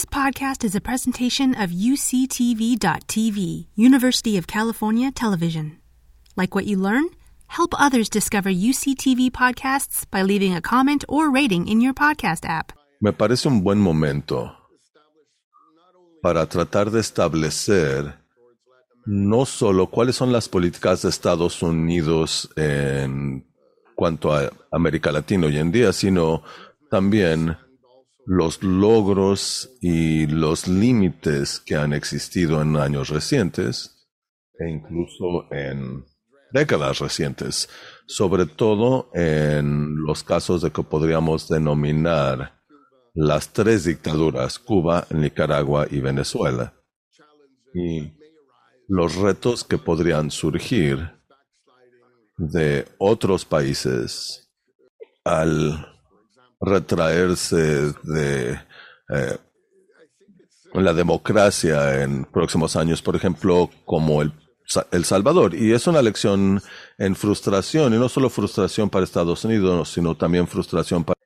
This podcast is a presentation of UCTV.tv, University of California Television. Like what you learn? Help others discover UCTV podcasts by leaving a comment or rating in your podcast app. Me parece un buen momento para tratar de establecer no solo cuáles son las políticas de Estados Unidos en cuanto a América Latina hoy en día, sino también los logros y los límites que han existido en años recientes e incluso en décadas recientes, sobre todo en los casos de que podríamos denominar las tres dictaduras, Cuba, Nicaragua y Venezuela, y los retos que podrían surgir de otros países al retraerse de eh, la democracia en próximos años, por ejemplo, como el, el Salvador. Y es una lección en frustración, y no solo frustración para Estados Unidos, sino también frustración para...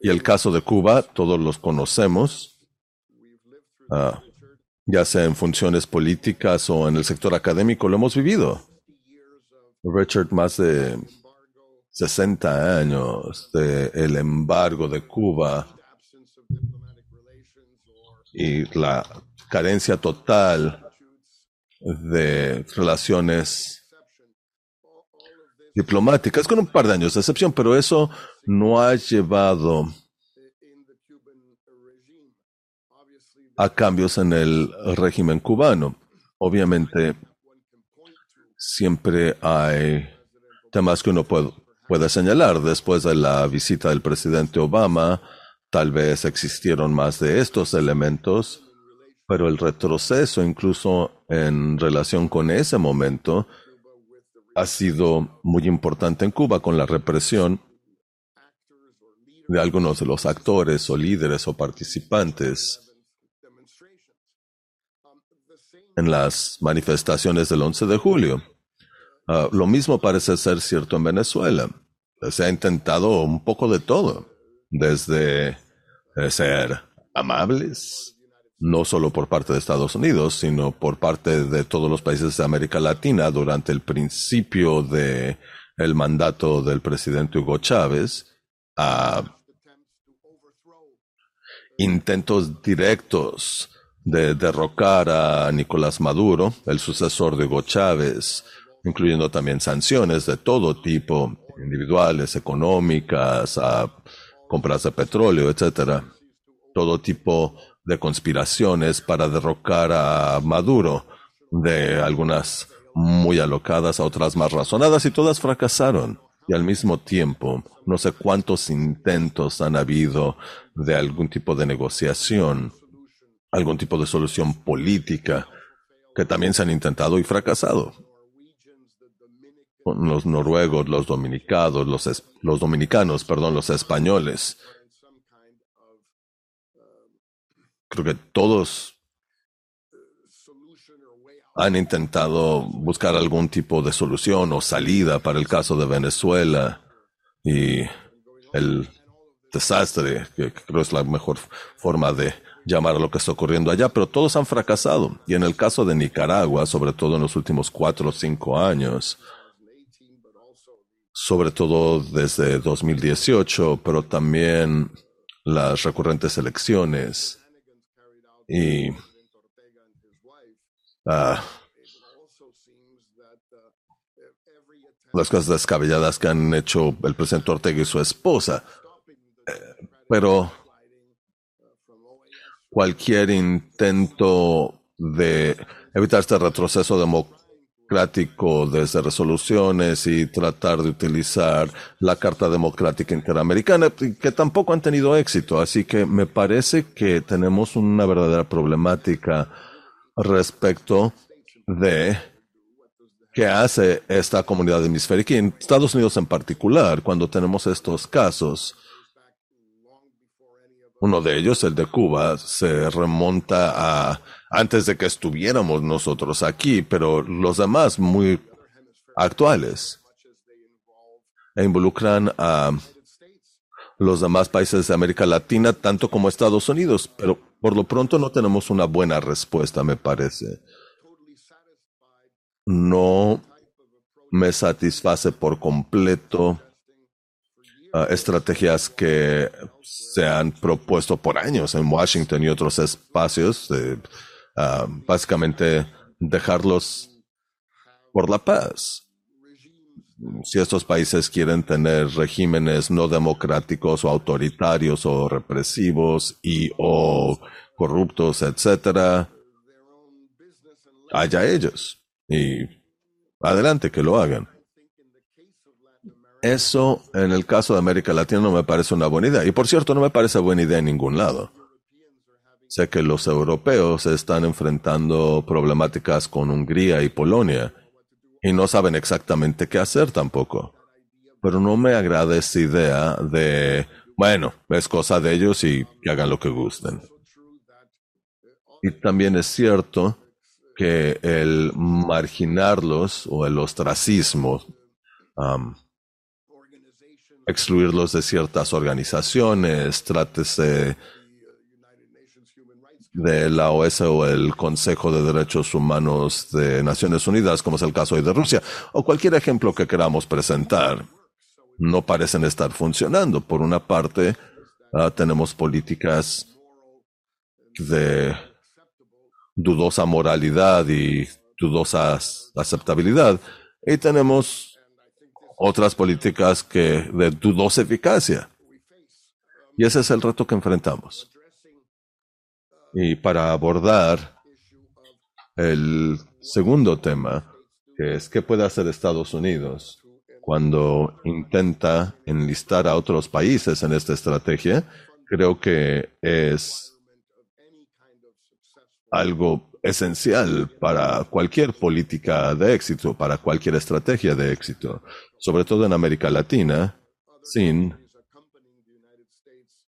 Y el caso de Cuba, todos los conocemos, uh, ya sea en funciones políticas o en el sector académico, lo hemos vivido. Richard, más de 60 años del embargo de Cuba y la carencia total de relaciones diplomáticas, con un par de años de excepción, pero eso no ha llevado a cambios en el régimen cubano. Obviamente, siempre hay temas que uno puede, puede señalar. Después de la visita del presidente Obama, tal vez existieron más de estos elementos, pero el retroceso, incluso en relación con ese momento, ha sido muy importante en Cuba con la represión de algunos de los actores o líderes o participantes en las manifestaciones del 11 de julio. Ah, lo mismo parece ser cierto en Venezuela. Se ha intentado un poco de todo, desde eh, ser amables, no solo por parte de Estados Unidos, sino por parte de todos los países de América Latina durante el principio de el mandato del presidente Hugo Chávez, a intentos directos de derrocar a Nicolás Maduro, el sucesor de Hugo Chávez, incluyendo también sanciones de todo tipo, individuales, económicas, a compras de petróleo, etcétera. Todo tipo de conspiraciones para derrocar a Maduro, de algunas muy alocadas a otras más razonadas, y todas fracasaron. Y al mismo tiempo, no sé cuántos intentos han habido de algún tipo de negociación, algún tipo de solución política, que también se han intentado y fracasado los noruegos, los dominicanos, los, los dominicanos, perdón, los españoles. Creo que todos han intentado buscar algún tipo de solución o salida para el caso de Venezuela y el desastre, que creo es la mejor forma de llamar a lo que está ocurriendo allá, pero todos han fracasado. Y en el caso de Nicaragua, sobre todo en los últimos cuatro o cinco años, sobre todo desde 2018, pero también las recurrentes elecciones y ah, las cosas descabelladas que han hecho el presidente Ortega y su esposa. Eh, pero cualquier intento de evitar este retroceso democrático desde resoluciones y tratar de utilizar la Carta Democrática Interamericana, que tampoco han tenido éxito. Así que me parece que tenemos una verdadera problemática respecto de qué hace esta comunidad hemisférica y en Estados Unidos en particular, cuando tenemos estos casos. Uno de ellos, el de Cuba, se remonta a antes de que estuviéramos nosotros aquí, pero los demás muy actuales e involucran a los demás países de América Latina, tanto como Estados Unidos, pero por lo pronto no tenemos una buena respuesta, me parece. No me satisface por completo estrategias que se han propuesto por años en Washington y otros espacios, uh, básicamente dejarlos por la paz si estos países quieren tener regímenes no democráticos o autoritarios o represivos y o corruptos, etcétera, haya ellos. Y adelante que lo hagan. Eso en el caso de América Latina no me parece una buena idea. Y por cierto, no me parece buena idea en ningún lado. Sé que los europeos están enfrentando problemáticas con Hungría y Polonia y no saben exactamente qué hacer tampoco. Pero no me agrada esa idea de, bueno, es cosa de ellos y que hagan lo que gusten. Y también es cierto que el marginarlos o el ostracismo, excluirlos de ciertas organizaciones, trátese de la OES o el Consejo de Derechos Humanos de Naciones Unidas, como es el caso hoy de Rusia, o cualquier ejemplo que queramos presentar, no parecen estar funcionando. Por una parte, ah, tenemos políticas de dudosa moralidad y dudosa aceptabilidad, y tenemos otras políticas que de dudosa eficacia. Y ese es el reto que enfrentamos. Y para abordar el segundo tema, que es qué puede hacer Estados Unidos cuando intenta enlistar a otros países en esta estrategia, creo que es algo esencial para cualquier política de éxito, para cualquier estrategia de éxito, sobre todo en América Latina, sin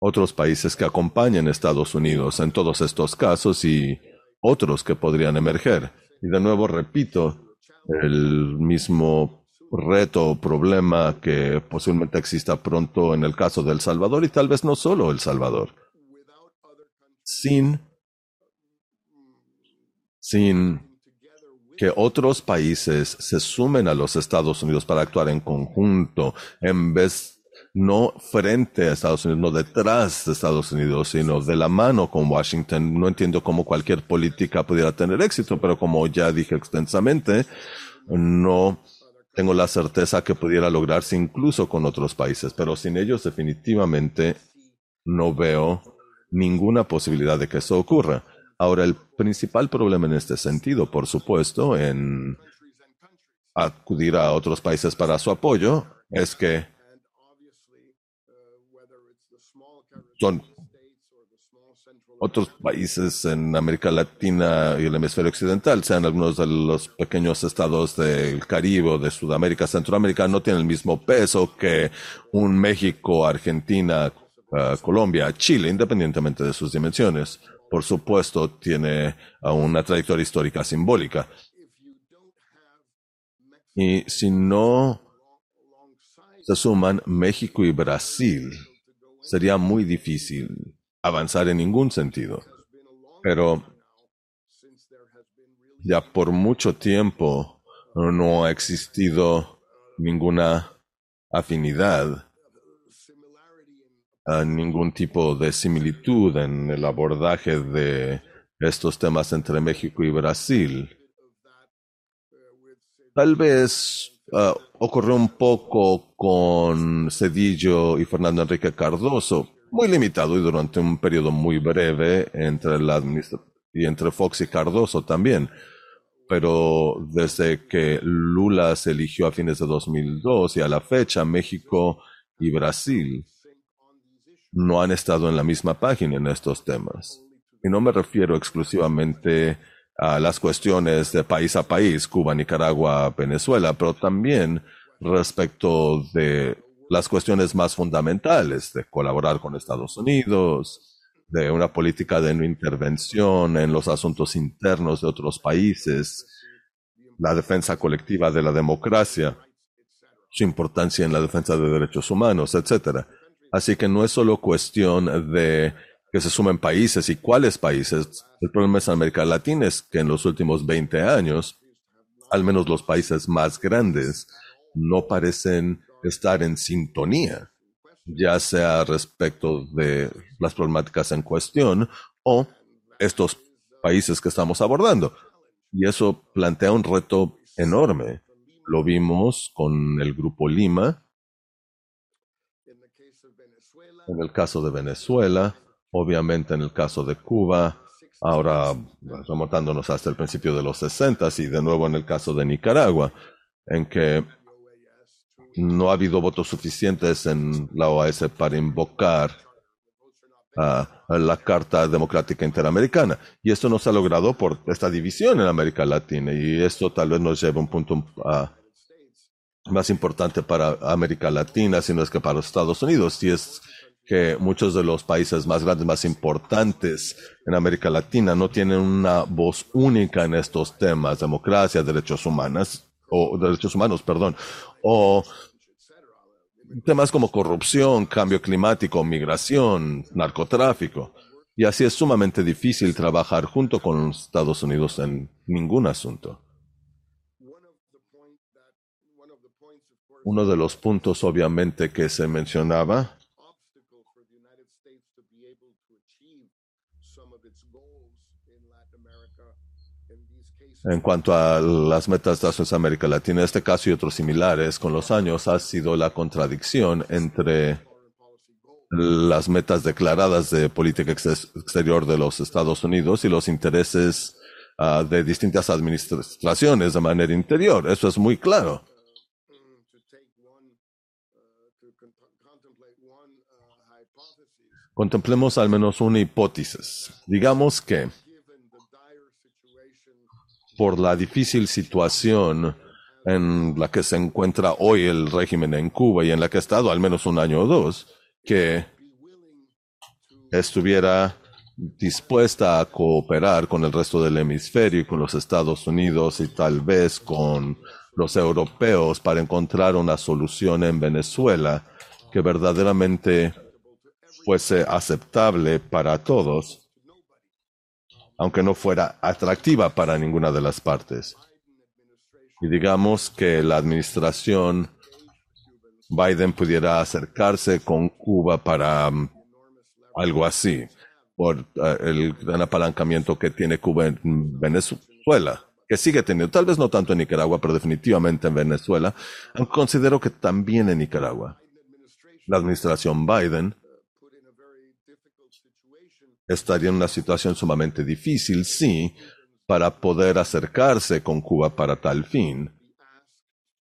otros países que acompañan a Estados Unidos en todos estos casos y otros que podrían emerger. Y de nuevo repito, el mismo reto o problema que posiblemente exista pronto en el caso de El Salvador y tal vez no solo El Salvador. Sin, sin que otros países se sumen a los Estados Unidos para actuar en conjunto en vez no frente a Estados Unidos, no detrás de Estados Unidos, sino de la mano con Washington. No entiendo cómo cualquier política pudiera tener éxito, pero como ya dije extensamente, no tengo la certeza que pudiera lograrse incluso con otros países, pero sin ellos definitivamente no veo ninguna posibilidad de que eso ocurra. Ahora, el principal problema en este sentido, por supuesto, en acudir a otros países para su apoyo, es que son otros países en América Latina y el hemisferio occidental, sean algunos de los pequeños estados del Caribe de Sudamérica, Centroamérica, no tienen el mismo peso que un México, Argentina, uh, Colombia, Chile, independientemente de sus dimensiones. Por supuesto, tiene uh, una trayectoria histórica simbólica. Y si no se suman México y Brasil, sería muy difícil avanzar en ningún sentido. Pero ya por mucho tiempo no ha existido ninguna afinidad, ningún tipo de similitud en el abordaje de estos temas entre México y Brasil. Tal vez uh, ocurrió un poco con Cedillo y Fernando Enrique Cardoso, muy limitado y durante un periodo muy breve entre la y entre Fox y Cardoso también. Pero desde que Lula se eligió a fines de 2002 y a la fecha, México y Brasil no han estado en la misma página en estos temas. Y no me refiero exclusivamente a las cuestiones de país a país, Cuba, Nicaragua, Venezuela, pero también respecto de las cuestiones más fundamentales, de colaborar con Estados Unidos, de una política de no intervención en los asuntos internos de otros países, la defensa colectiva de la democracia, su importancia en la defensa de derechos humanos, etc. Así que no es solo cuestión de que se sumen países y cuáles países. El problema es América Latina es que en los últimos 20 años, al menos los países más grandes, no parecen estar en sintonía, ya sea respecto de las problemáticas en cuestión o estos países que estamos abordando. Y eso plantea un reto enorme. Lo vimos con el Grupo Lima, en el caso de Venezuela, obviamente en el caso de Cuba, ahora remontándonos hasta el principio de los 60 y de nuevo en el caso de Nicaragua, en que no ha habido votos suficientes en la OAS para invocar a la Carta Democrática Interamericana. Y esto no se ha logrado por esta división en América Latina. Y esto tal vez nos lleve a un punto más importante para América Latina, sino es que para los Estados Unidos. Y es que muchos de los países más grandes, más importantes en América Latina no tienen una voz única en estos temas, democracia, derechos humanos, o derechos humanos, perdón, o temas como corrupción, cambio climático, migración, narcotráfico. Y así es sumamente difícil trabajar junto con Estados Unidos en ningún asunto. Uno de los puntos obviamente que se mencionaba en cuanto a las metas de América Latina, este caso y otros similares, con los años ha sido la contradicción entre las metas declaradas de política exterior de los Estados Unidos y los intereses ah, de distintas administraciones de manera interior. Eso es muy claro. Contemplemos al menos una hipótesis. Digamos que por la difícil situación en la que se encuentra hoy el régimen en Cuba y en la que ha estado al menos un año o dos, que estuviera dispuesta a cooperar con el resto del hemisferio y con los Estados Unidos y tal vez con los europeos para encontrar una solución en Venezuela que verdaderamente fuese aceptable para todos aunque no fuera atractiva para ninguna de las partes. Y digamos que la administración Biden pudiera acercarse con Cuba para um, algo así, por uh, el gran apalancamiento que tiene Cuba en Venezuela, que sigue teniendo, tal vez no tanto en Nicaragua, pero definitivamente en Venezuela, considero que también en Nicaragua. La administración Biden estaría en una situación sumamente difícil si, para poder acercarse con Cuba para tal fin,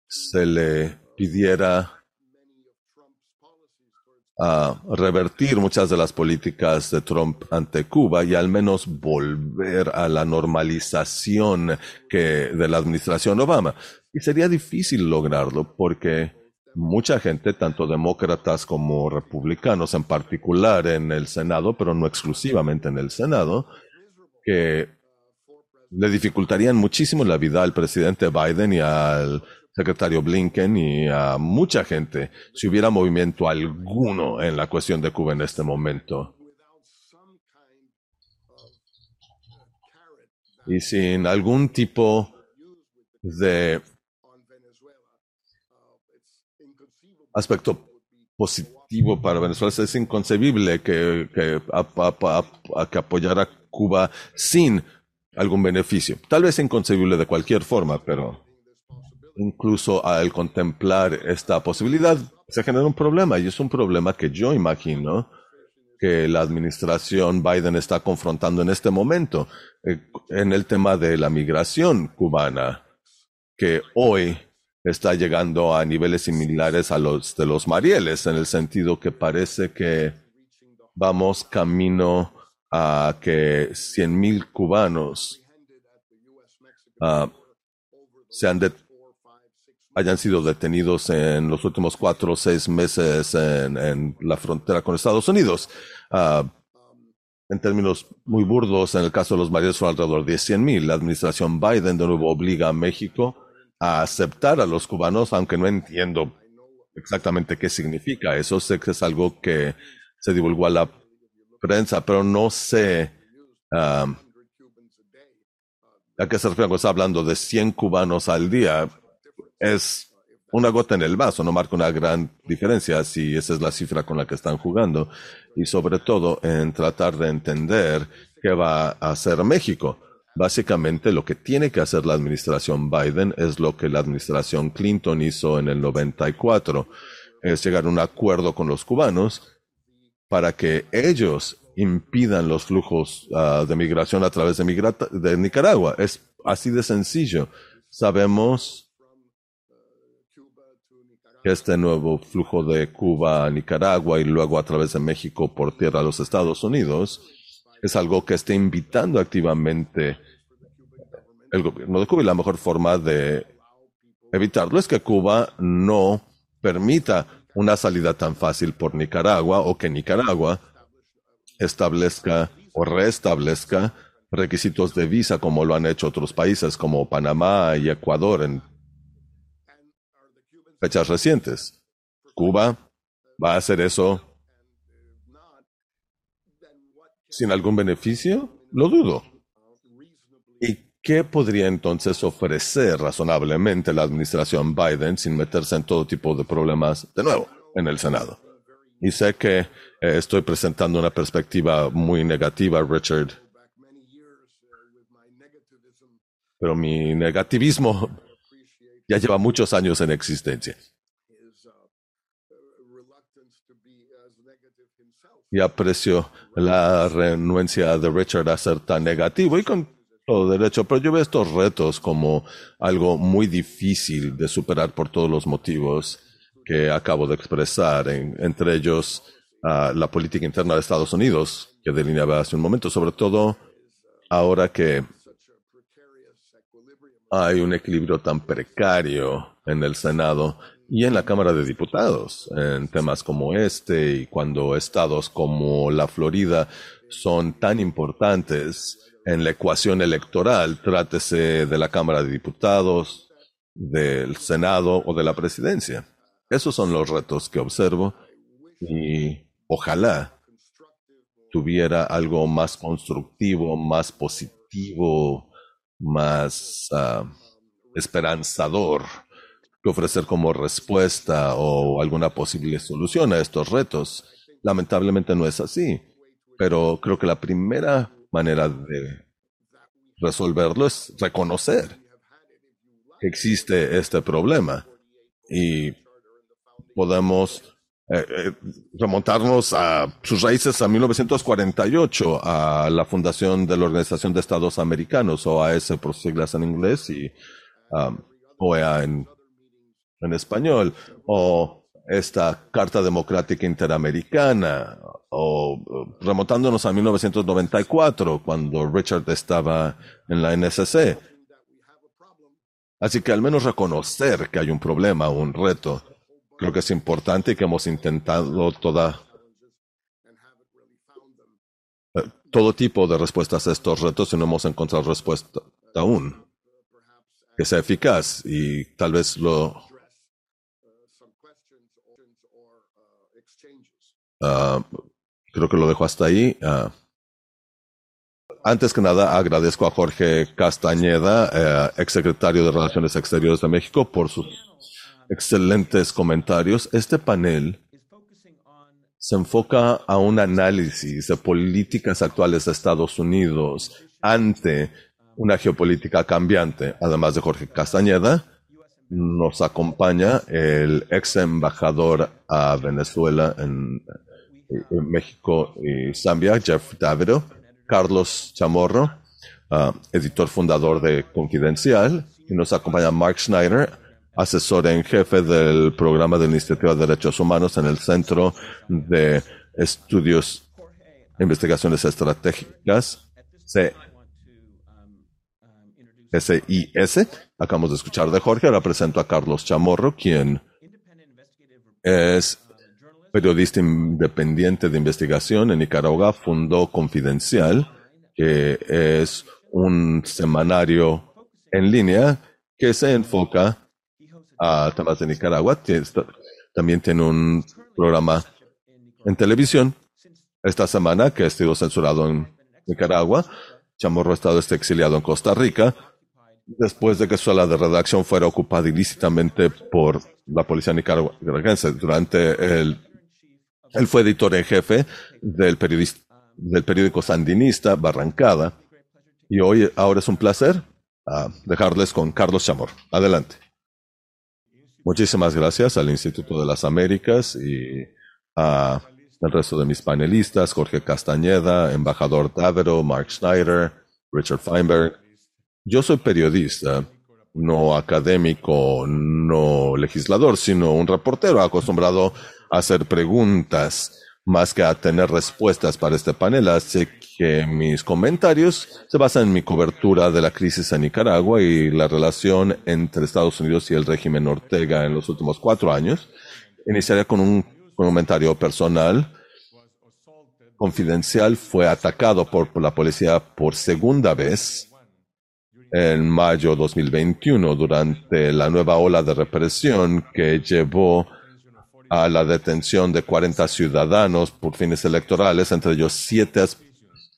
se le pidiera a revertir muchas de las políticas de Trump ante Cuba y al menos volver a la normalización que de la administración Obama. Y sería difícil lograrlo porque mucha gente, tanto demócratas como republicanos en particular en el Senado, pero no exclusivamente en el Senado, que le dificultarían muchísimo la vida al presidente Biden y al secretario Blinken y a mucha gente si hubiera movimiento alguno en la cuestión de Cuba en este momento. Y sin algún tipo de aspecto positivo para Venezuela. Es inconcebible que, que, que apoyara Cuba sin algún beneficio. Tal vez inconcebible de cualquier forma, pero incluso al contemplar esta posibilidad se genera un problema y es un problema que yo imagino que la administración Biden está confrontando en este momento eh, en el tema de la migración cubana, que hoy está llegando a niveles similares a los de los Marieles, en el sentido que parece que vamos camino a que 100.000 cubanos uh, hayan sido detenidos en los últimos cuatro o seis meses en, la frontera con Estados Unidos. Uh, en términos muy burdos, en el caso de los Marieles fue alrededor de 100.000. La administración Biden de nuevo obliga a México a aceptar a los cubanos, aunque no entiendo exactamente qué significa eso. Sé que es algo que se divulgó a la prensa, pero no sé um, a qué se refiere cuando está hablando de 100 cubanos al día. Es una gota en el vaso, no marca una gran diferencia si esa es la cifra con la que están jugando. Y sobre todo en tratar de entender qué va a hacer México. Básicamente lo que tiene que hacer la administración Biden es lo que la administración Clinton hizo en el 94, es llegar a un acuerdo con los cubanos para que ellos impidan los flujos uh, de migración a través de, de Nicaragua. Es así de sencillo. Sabemos que este nuevo flujo de Cuba a Nicaragua y luego a través de México por tierra a los Estados Unidos es algo que está invitando activamente el gobierno de Cuba y la mejor forma de evitarlo es que Cuba no permita una salida tan fácil por Nicaragua o que Nicaragua establezca o restablezca requisitos de visa como lo han hecho otros países como Panamá y Ecuador en fechas recientes. Cuba va a hacer eso sin algún beneficio? Lo dudo. ¿Y qué podría entonces ofrecer razonablemente la administración Biden sin meterse en todo tipo de problemas de nuevo en el Senado? Y sé que eh, estoy presentando una perspectiva muy negativa, Richard. Pero mi negativismo ya lleva muchos años en existencia. Y aprecio la renuencia de Richard a ser tan negativo y con todo derecho, pero yo veo estos retos como algo muy difícil de superar por todos los motivos que acabo de expresar, entre ellos uh, la política interna de Estados Unidos, que delineaba hace un momento, sobre todo ahora que hay un equilibrio tan precario en el Senado y en la Cámara de Diputados en temas como este y cuando estados como la Florida son tan importantes en la ecuación electoral, trátese de la Cámara de Diputados, del Senado o de la Presidencia. Esos son los retos que observo y ojalá tuviera algo más constructivo, más positivo, más uh, esperanzador que ofrecer como respuesta o alguna posible solución a estos retos. Lamentablemente no es así, pero creo que la primera manera de resolverlo es reconocer que existe este problema y podemos eh, eh, remontarnos a sus raíces a 1948, a la fundación de la Organización de Estados Americanos, OAS por siglas en inglés y um, OEA en, en español, o esta Carta Democrática Interamericana, o remontándonos a 1994, cuando Richard estaba en la NSC. Así que al menos reconocer que hay un problema, un reto, creo que es importante y que hemos intentado toda, eh, todo tipo de respuestas a estos retos y no hemos encontrado respuesta aún que sea eficaz y tal vez lo uh, creo que lo dejo hasta ahí. Uh, antes que nada, agradezco a Jorge Castañeda, uh, exsecretario de Relaciones Exteriores de México, por sus excelentes comentarios. Este panel se enfoca a un análisis de políticas actuales de Estados Unidos ante una geopolítica cambiante. Además de Jorge Castañeda, nos acompaña el ex embajador a Venezuela en, México y Zambia, Jeff Davido, Carlos Chamorro, uh, editor fundador de Confidencial, y nos acompaña Mark Schneider, asesor en jefe del programa de Iniciativa de Derechos Humanos en el Centro de Estudios e Investigaciones Estratégicas, SIS. Acabamos de escuchar de Jorge, ahora presento a Carlos Chamorro, quien es periodista independiente de investigación en Nicaragua, fundó Confidencial, que es un semanario en línea que se enfoca a temas de Nicaragua. también tiene un programa en televisión. Esta semana, que ha sido censurado en Nicaragua, Chamorro ha estado este exiliado en Costa Rica, después de que su sala de redacción fuera ocupada ilícitamente por la policía nicaragüense. Durante el, él fue editor en jefe del, periódico sandinista Barrancada. Y hoy, ahora es un placer uh, dejarles con Carlos Chamorro. Adelante. Muchísimas gracias al Instituto de las Américas y a el resto de mis panelistas, Jorge Castañeda, embajador Távero, Mark Schneider, Richard Feinberg. Yo soy periodista, no académico, no legislador, sino un reportero acostumbrado hacer preguntas más que a tener respuestas para este panel. Así que mis comentarios se basan en mi cobertura de la crisis en Nicaragua y la relación entre Estados Unidos y el régimen Ortega en los últimos cuatro años. Iniciaré con un comentario personal confidencial fue atacado por, la policía por segunda vez en mayo 2021 durante la nueva ola de represión que llevó a la detención de 40 ciudadanos por fines electorales, entre ellos siete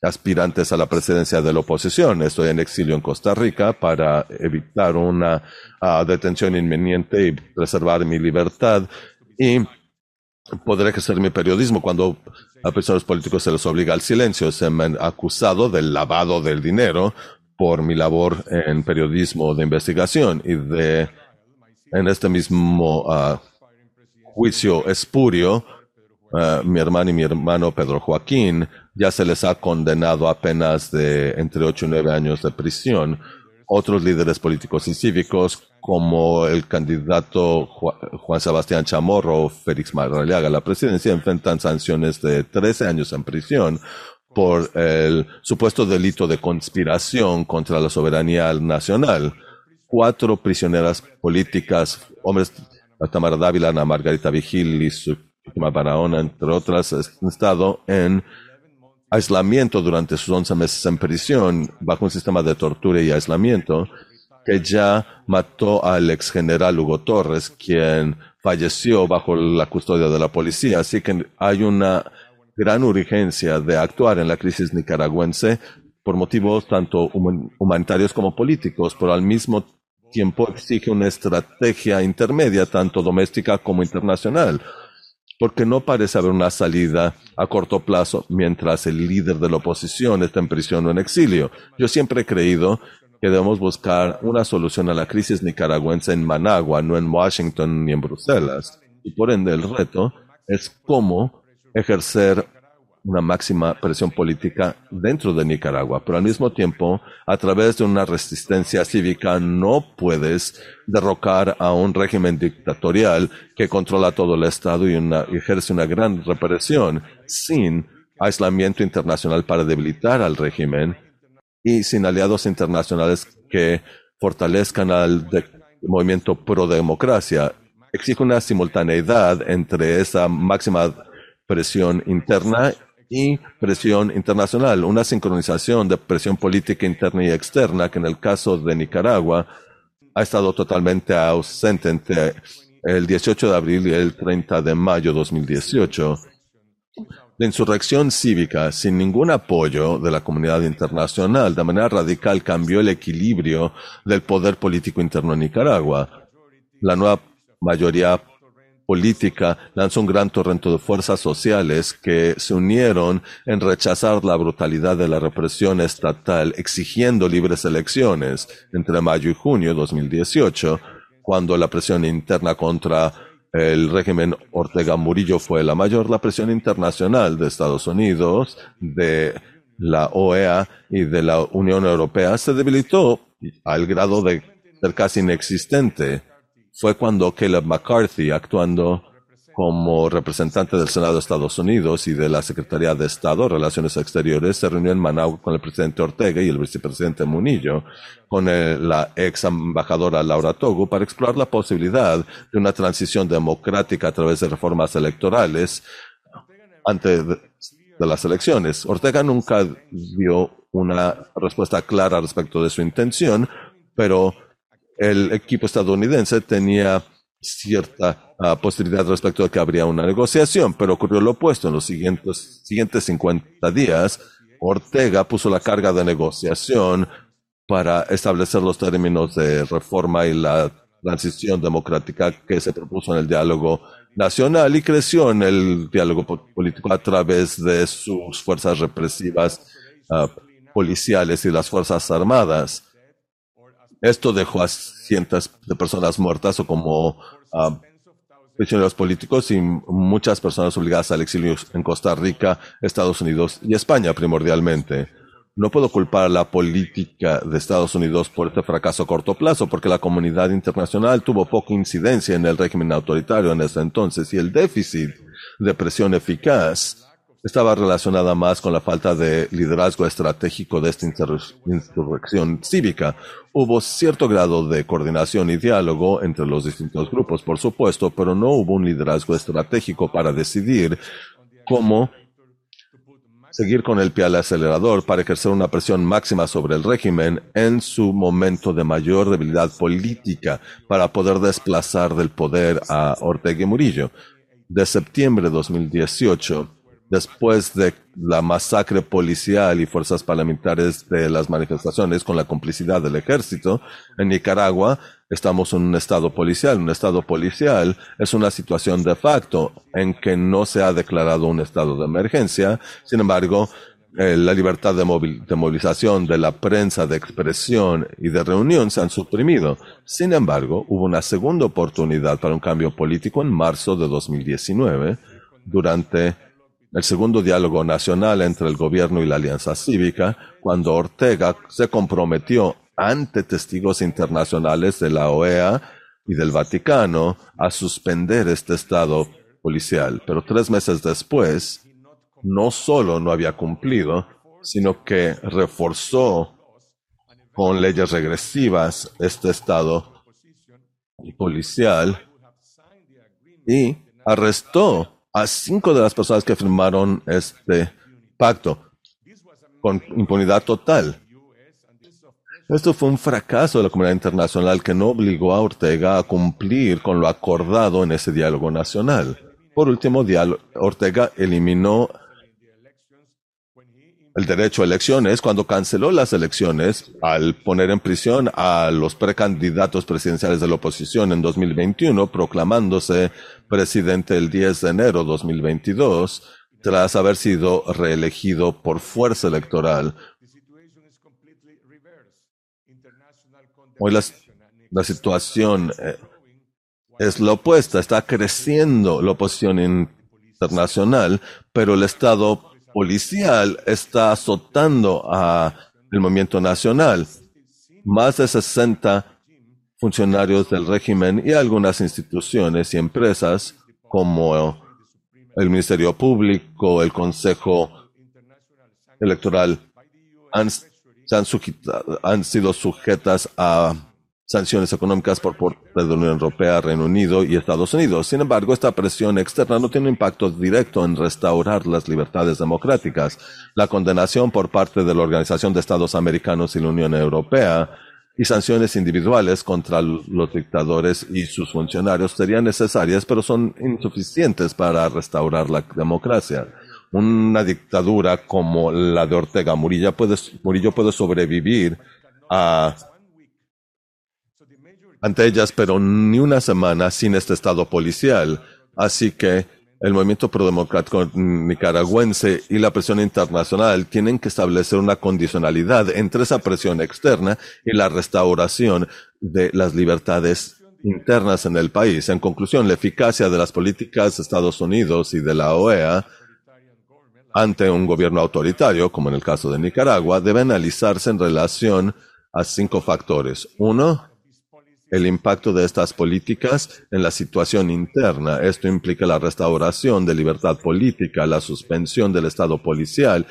aspirantes a la presidencia de la oposición. Estoy en exilio en Costa Rica para evitar una ah, detención inminente y preservar mi libertad y poder ejercer mi periodismo cuando a personas políticos se les obliga al silencio. Se me han acusado del lavado del dinero por mi labor en periodismo de investigación y de en este mismo uh, juicio espurio, uh, mi hermano y mi hermano Pedro Joaquín ya se les ha condenado a penas de entre 8 y 9 años de prisión. Otros líderes políticos y cívicos como el candidato Juan Sebastián Chamorro Félix Marraliaga a la presidencia enfrentan sanciones de 13 años en prisión por el supuesto delito de conspiración contra la soberanía nacional. Cuatro prisioneras políticas, hombres, Tamara Dávila, Ana Margarita Vigil y su Barahona, entre otras, han estado en aislamiento durante sus 11 meses en prisión bajo un sistema de tortura y aislamiento que ya mató al ex general Hugo Torres, quien falleció bajo la custodia de la policía. Así que hay una gran urgencia de actuar en la crisis nicaragüense por motivos tanto humanitarios como políticos, pero al mismo tiempo exige una estrategia intermedia, tanto doméstica como internacional, porque no parece haber una salida a corto plazo mientras el líder de la oposición está en prisión o en exilio. Yo siempre he creído que debemos buscar una solución a la crisis nicaragüense en Managua, no en Washington ni en Bruselas. Y por ende el reto es cómo ejercer una máxima presión política dentro de Nicaragua, pero al mismo tiempo, a través de una resistencia cívica, no puedes derrocar a un régimen dictatorial que controla todo el Estado y ejerce una gran represión sin aislamiento internacional para debilitar al régimen y sin aliados internacionales que fortalezcan al movimiento pro democracia. Exige una simultaneidad entre esa máxima presión interna y presión internacional, una sincronización de presión política interna y externa que en el caso de Nicaragua ha estado totalmente ausente entre el 18 de abril y el 30 de mayo de 2018 la insurrección cívica, sin ningún apoyo de la comunidad internacional, de manera radical cambió el equilibrio del poder político interno en Nicaragua. La nueva mayoría política lanzó un gran torrento de fuerzas sociales que se unieron en rechazar la brutalidad de la represión estatal, exigiendo libres elecciones entre mayo y junio de 2018, cuando la presión interna contra el régimen Ortega Murillo fue la mayor, la presión internacional de Estados Unidos, de la OEA y de la Unión Europea se debilitó al grado de ser casi inexistente. Fue cuando Caleb McCarthy, actuando como representante del Senado de Estados Unidos y de la Secretaría de Estado, Relaciones Exteriores, se reunió en Managua con el presidente Ortega y el vicepresidente Munillo, con la ex embajadora Laura Togo, para explorar la posibilidad de una transición democrática a través de reformas electorales antes de, de las elecciones. Ortega nunca dio una respuesta clara respecto de su intención, pero el equipo estadounidense tenía cierta uh, posibilidad respecto de que habría una negociación, pero ocurrió lo opuesto. En los siguientes, siguientes 50 días, Ortega puso la carga de negociación para establecer los términos de reforma y la transición democrática que se propuso en el diálogo nacional y creció en el diálogo político a través de sus fuerzas represivas uh, policiales y las fuerzas armadas. Esto dejó a cientos de personas muertas o como uh, prisioneros políticos y muchas personas obligadas al exilio en Costa Rica, Estados Unidos y España primordialmente. No puedo culpar la política de Estados Unidos por este fracaso a corto plazo, porque la comunidad internacional tuvo poca incidencia en el régimen autoritario en ese entonces y el déficit de presión eficaz estaba relacionada más con la falta de liderazgo estratégico de esta insurrección cívica. Hubo cierto grado de coordinación y diálogo entre los distintos grupos, por supuesto, pero no hubo un liderazgo estratégico para decidir cómo seguir con el pie al acelerador para ejercer una presión máxima sobre el régimen en su momento de mayor debilidad política para poder desplazar del poder a Ortega y Murillo. De septiembre de 2018, después de la masacre policial y fuerzas parlamentarias de las manifestaciones con la complicidad del ejército en Nicaragua, estamos en un estado policial. Un estado policial es una situación de facto en que no se ha declarado un estado de emergencia. Sin embargo, eh, la libertad de, de, movilización, de la prensa, de expresión y de reunión se han suprimido. Sin embargo, hubo una segunda oportunidad para un cambio político en marzo de 2019 durante el segundo diálogo nacional entre el gobierno y la Alianza Cívica, cuando Ortega se comprometió ante testigos internacionales de la OEA y del Vaticano a suspender este estado policial. Pero tres meses después, no solo no había cumplido, sino que reforzó con leyes regresivas este estado policial y arrestó a cinco de las personas que firmaron este pacto con impunidad total. Esto fue un fracaso de la comunidad internacional que no obligó a Ortega a cumplir con lo acordado en ese diálogo nacional. Por último, Ortega eliminó el derecho a elecciones cuando canceló las elecciones al poner en prisión a los precandidatos presidenciales de la oposición en 2021, proclamándose presidente el 10 de enero de 2022 tras haber sido reelegido por fuerza electoral. Hoy la, situación eh, es la opuesta, está creciendo la oposición internacional, pero el Estado policial está azotando a el movimiento nacional. Más de 60 funcionarios del régimen y algunas instituciones y empresas como el Ministerio Público, el Consejo Electoral han, han sido sujetas a sanciones económicas por parte de la Unión Europea, Reino Unido y Estados Unidos. Sin embargo, esta presión externa no tiene un impacto directo en restaurar las libertades democráticas. La condenación por parte de la Organización de Estados Americanos y la Unión Europea y sanciones individuales contra los dictadores y sus funcionarios serían necesarias, pero son insuficientes para restaurar la democracia. Una dictadura como la de Ortega Murillo puede, Murillo puede sobrevivir a ante ellas, pero ni una semana sin este estado policial. Así que el movimiento prodemocrático nicaragüense y la presión internacional tienen que establecer una condicionalidad entre esa presión externa y la restauración de las libertades internas en el país. En conclusión, la eficacia de las políticas de Estados Unidos y de la OEA ante un gobierno autoritario, como en el caso de Nicaragua, debe analizarse en relación a cinco factores. Uno, el impacto de estas políticas en la situación interna. Esto implica la restauración de libertad política, la suspensión del Estado policial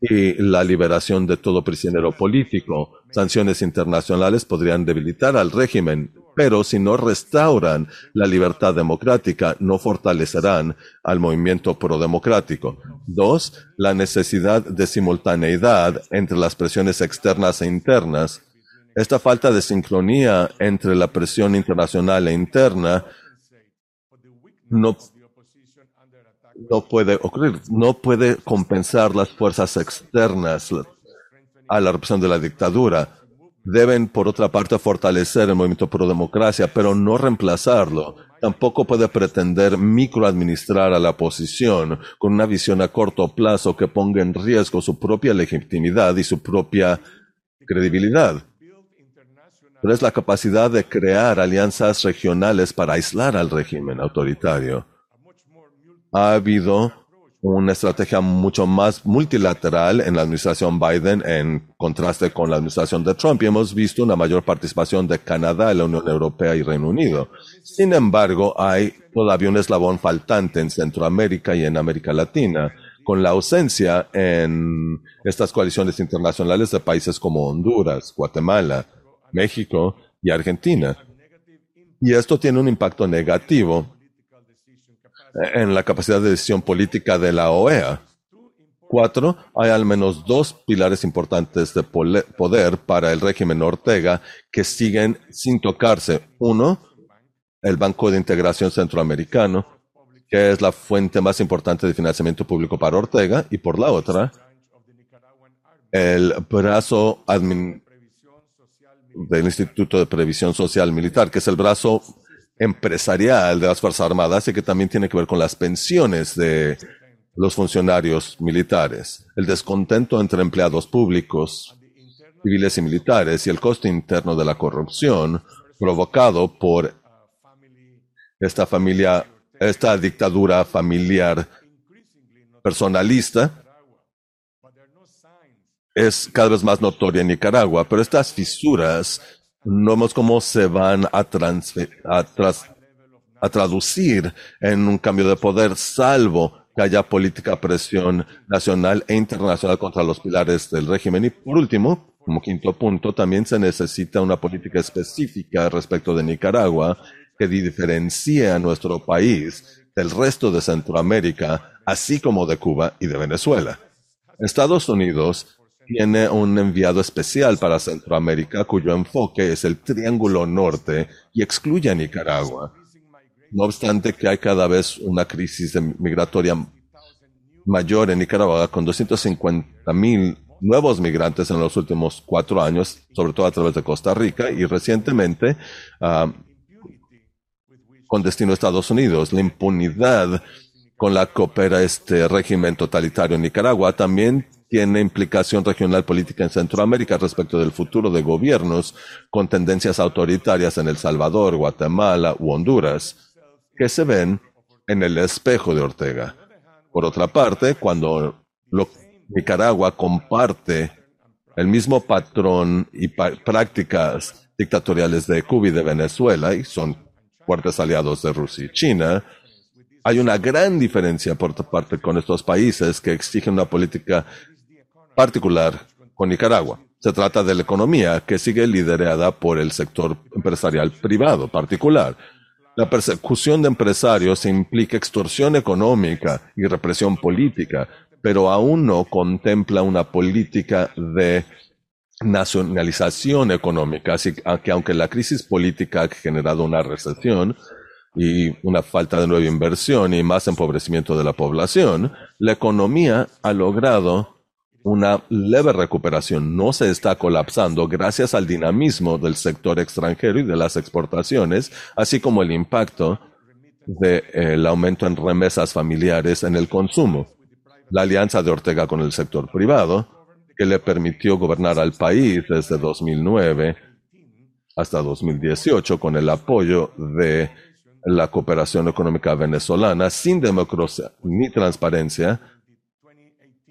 y la liberación de todo prisionero político. Sanciones internacionales podrían debilitar al régimen, pero si no restauran la libertad democrática, no fortalecerán al movimiento prodemocrático. Dos, la necesidad de simultaneidad entre las presiones externas e internas esta falta de sincronía entre la presión internacional e interna no, no puede ocurrir, no puede compensar las fuerzas externas a la represión de la dictadura. Deben, por otra parte, fortalecer el movimiento pro democracia, pero no reemplazarlo. Tampoco puede pretender microadministrar a la oposición con una visión a corto plazo que ponga en riesgo su propia legitimidad y su propia credibilidad. Pero es la capacidad de crear alianzas regionales para aislar al régimen autoritario. Ha habido una estrategia mucho más multilateral en la administración Biden en contraste con la administración de Trump y hemos visto una mayor participación de Canadá, la Unión Europea y Reino Unido. Sin embargo, hay todavía un eslabón faltante en Centroamérica y en América Latina, con la ausencia en estas coaliciones internacionales de países como Honduras, Guatemala, México y Argentina. Y esto tiene un impacto negativo en la capacidad de decisión política de la OEA. Cuatro, hay al menos dos pilares importantes de poder para el régimen Ortega que siguen sin tocarse. Uno, el Banco de Integración Centroamericano, que es la fuente más importante de financiamiento público para Ortega, y por la otra, el brazo del Instituto de Previsión Social Militar, que es el brazo empresarial de las Fuerzas Armadas y que también tiene que ver con las pensiones de los funcionarios militares, el descontento entre empleados públicos, civiles y militares y el costo interno de la corrupción provocado por esta familia, esta dictadura familiar personalista es cada vez más notoria en Nicaragua, pero estas fisuras no vemos cómo se van a, a, traducir en un cambio de poder, salvo que haya política presión nacional e internacional contra los pilares del régimen. Y por último, como quinto punto, también se necesita una política específica respecto de Nicaragua que diferencie a nuestro país del resto de Centroamérica, así como de Cuba y de Venezuela. Estados Unidos tiene un enviado especial para Centroamérica cuyo enfoque es el Triángulo Norte y excluye a Nicaragua. No obstante que hay cada vez una crisis migratoria mayor en Nicaragua con 250 mil nuevos migrantes en los últimos cuatro años, sobre todo a través de Costa Rica y recientemente ah, con destino a Estados Unidos. La impunidad con la que opera este régimen totalitario en Nicaragua también tiene implicación regional política en Centroamérica respecto del futuro de gobiernos con tendencias autoritarias en El Salvador, Guatemala u Honduras, que se ven en el espejo de Ortega. Por otra parte, cuando Nicaragua comparte el mismo patrón y prácticas dictatoriales de Cuba y de Venezuela, y son fuertes aliados de Rusia y China, hay una gran diferencia por parte con estos países que exigen una política particular con Nicaragua. Se trata de la economía que sigue liderada por el sector empresarial privado particular. La persecución de empresarios implica extorsión económica y represión política, pero aún no contempla una política de nacionalización económica, así que aunque la crisis política ha generado una recesión y una falta de nueva inversión y más empobrecimiento de la población, la economía ha logrado una leve recuperación no se está colapsando gracias al dinamismo del sector extranjero y de las exportaciones, así como el impacto del eh, aumento en remesas familiares en el consumo. La alianza de Ortega con el sector privado, que le permitió gobernar al país desde 2009 hasta 2018 con el apoyo de la cooperación económica venezolana sin democracia ni transparencia,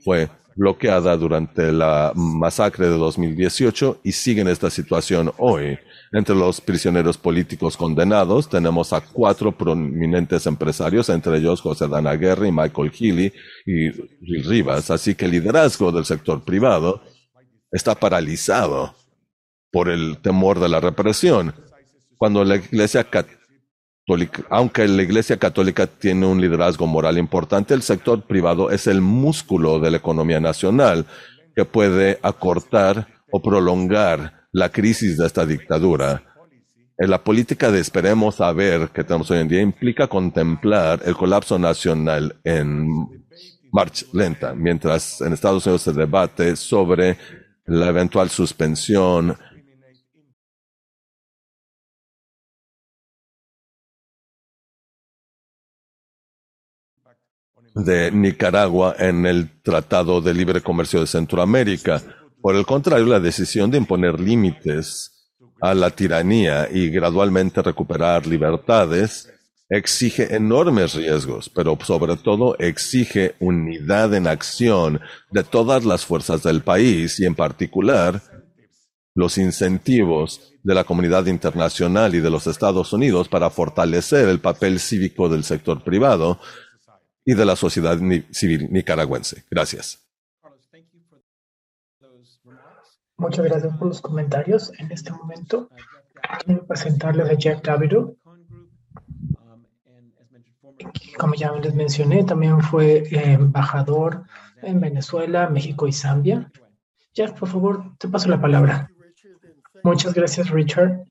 fue bloqueada durante la masacre de 2018 y sigue en esta situación hoy. Entre los prisioneros políticos condenados tenemos a cuatro prominentes empresarios, entre ellos José Dana Guerra Michael Healy y Rivas. Así que el liderazgo del sector privado está paralizado por el temor de la represión. Cuando la Iglesia Católica aunque la Iglesia Católica tiene un liderazgo moral importante, el sector privado es el músculo de la economía nacional que puede acortar o prolongar la crisis de esta dictadura. Eh, La política de esperemos a ver que tenemos hoy en día implica contemplar el colapso nacional en marcha lenta, mientras en Estados Unidos se debate sobre la eventual suspensión de Nicaragua en el Tratado de Libre Comercio de Centroamérica. Por el contrario, la decisión de imponer límites a la tiranía y gradualmente recuperar libertades exige enormes riesgos, pero sobre todo exige unidad en acción de todas las fuerzas del país y en particular los incentivos de la comunidad internacional y de los Estados Unidos para fortalecer el papel cívico del sector privado y de la sociedad civil nicaragüense. Gracias. Muchas gracias por los comentarios. En este momento, quiero presentarles a Jack Davido. que, Como ya les mencioné, también fue eh, embajador en Venezuela, México y Zambia. Jack, por favor, te paso la palabra. Muchas gracias, Richard.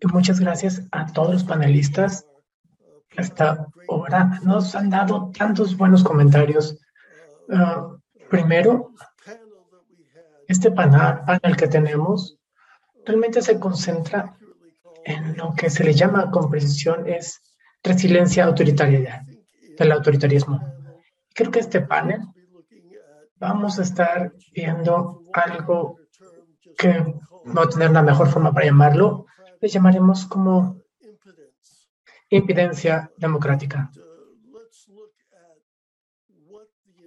Y muchas gracias a todos los panelistas. Hasta ahora nos han dado tantos buenos comentarios. Ah, primero, este pana- panel que tenemos realmente se concentra en lo que se le llama con precisión es resiliencia autoritaria del autoritarismo. Creo que este panel vamos a estar viendo algo que a tener una mejor forma para llamarlo, le llamaremos como impidencia democrática.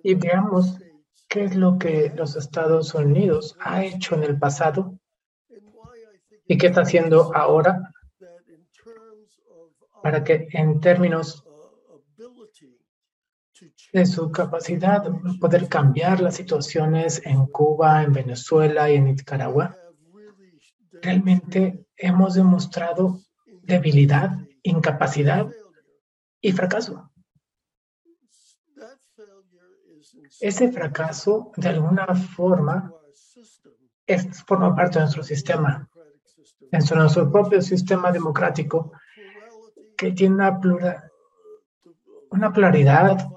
Y veamos qué es lo que los Estados Unidos ha hecho en el pasado y qué está haciendo ahora para que en términos de su capacidad de poder cambiar las situaciones en Cuba, en Venezuela y en Nicaragua, realmente hemos demostrado debilidad, incapacidad y fracaso. Ese fracaso, de alguna forma, es, forma parte de nuestro sistema, de nuestro propio sistema democrático, que tiene una, plura, una pluralidad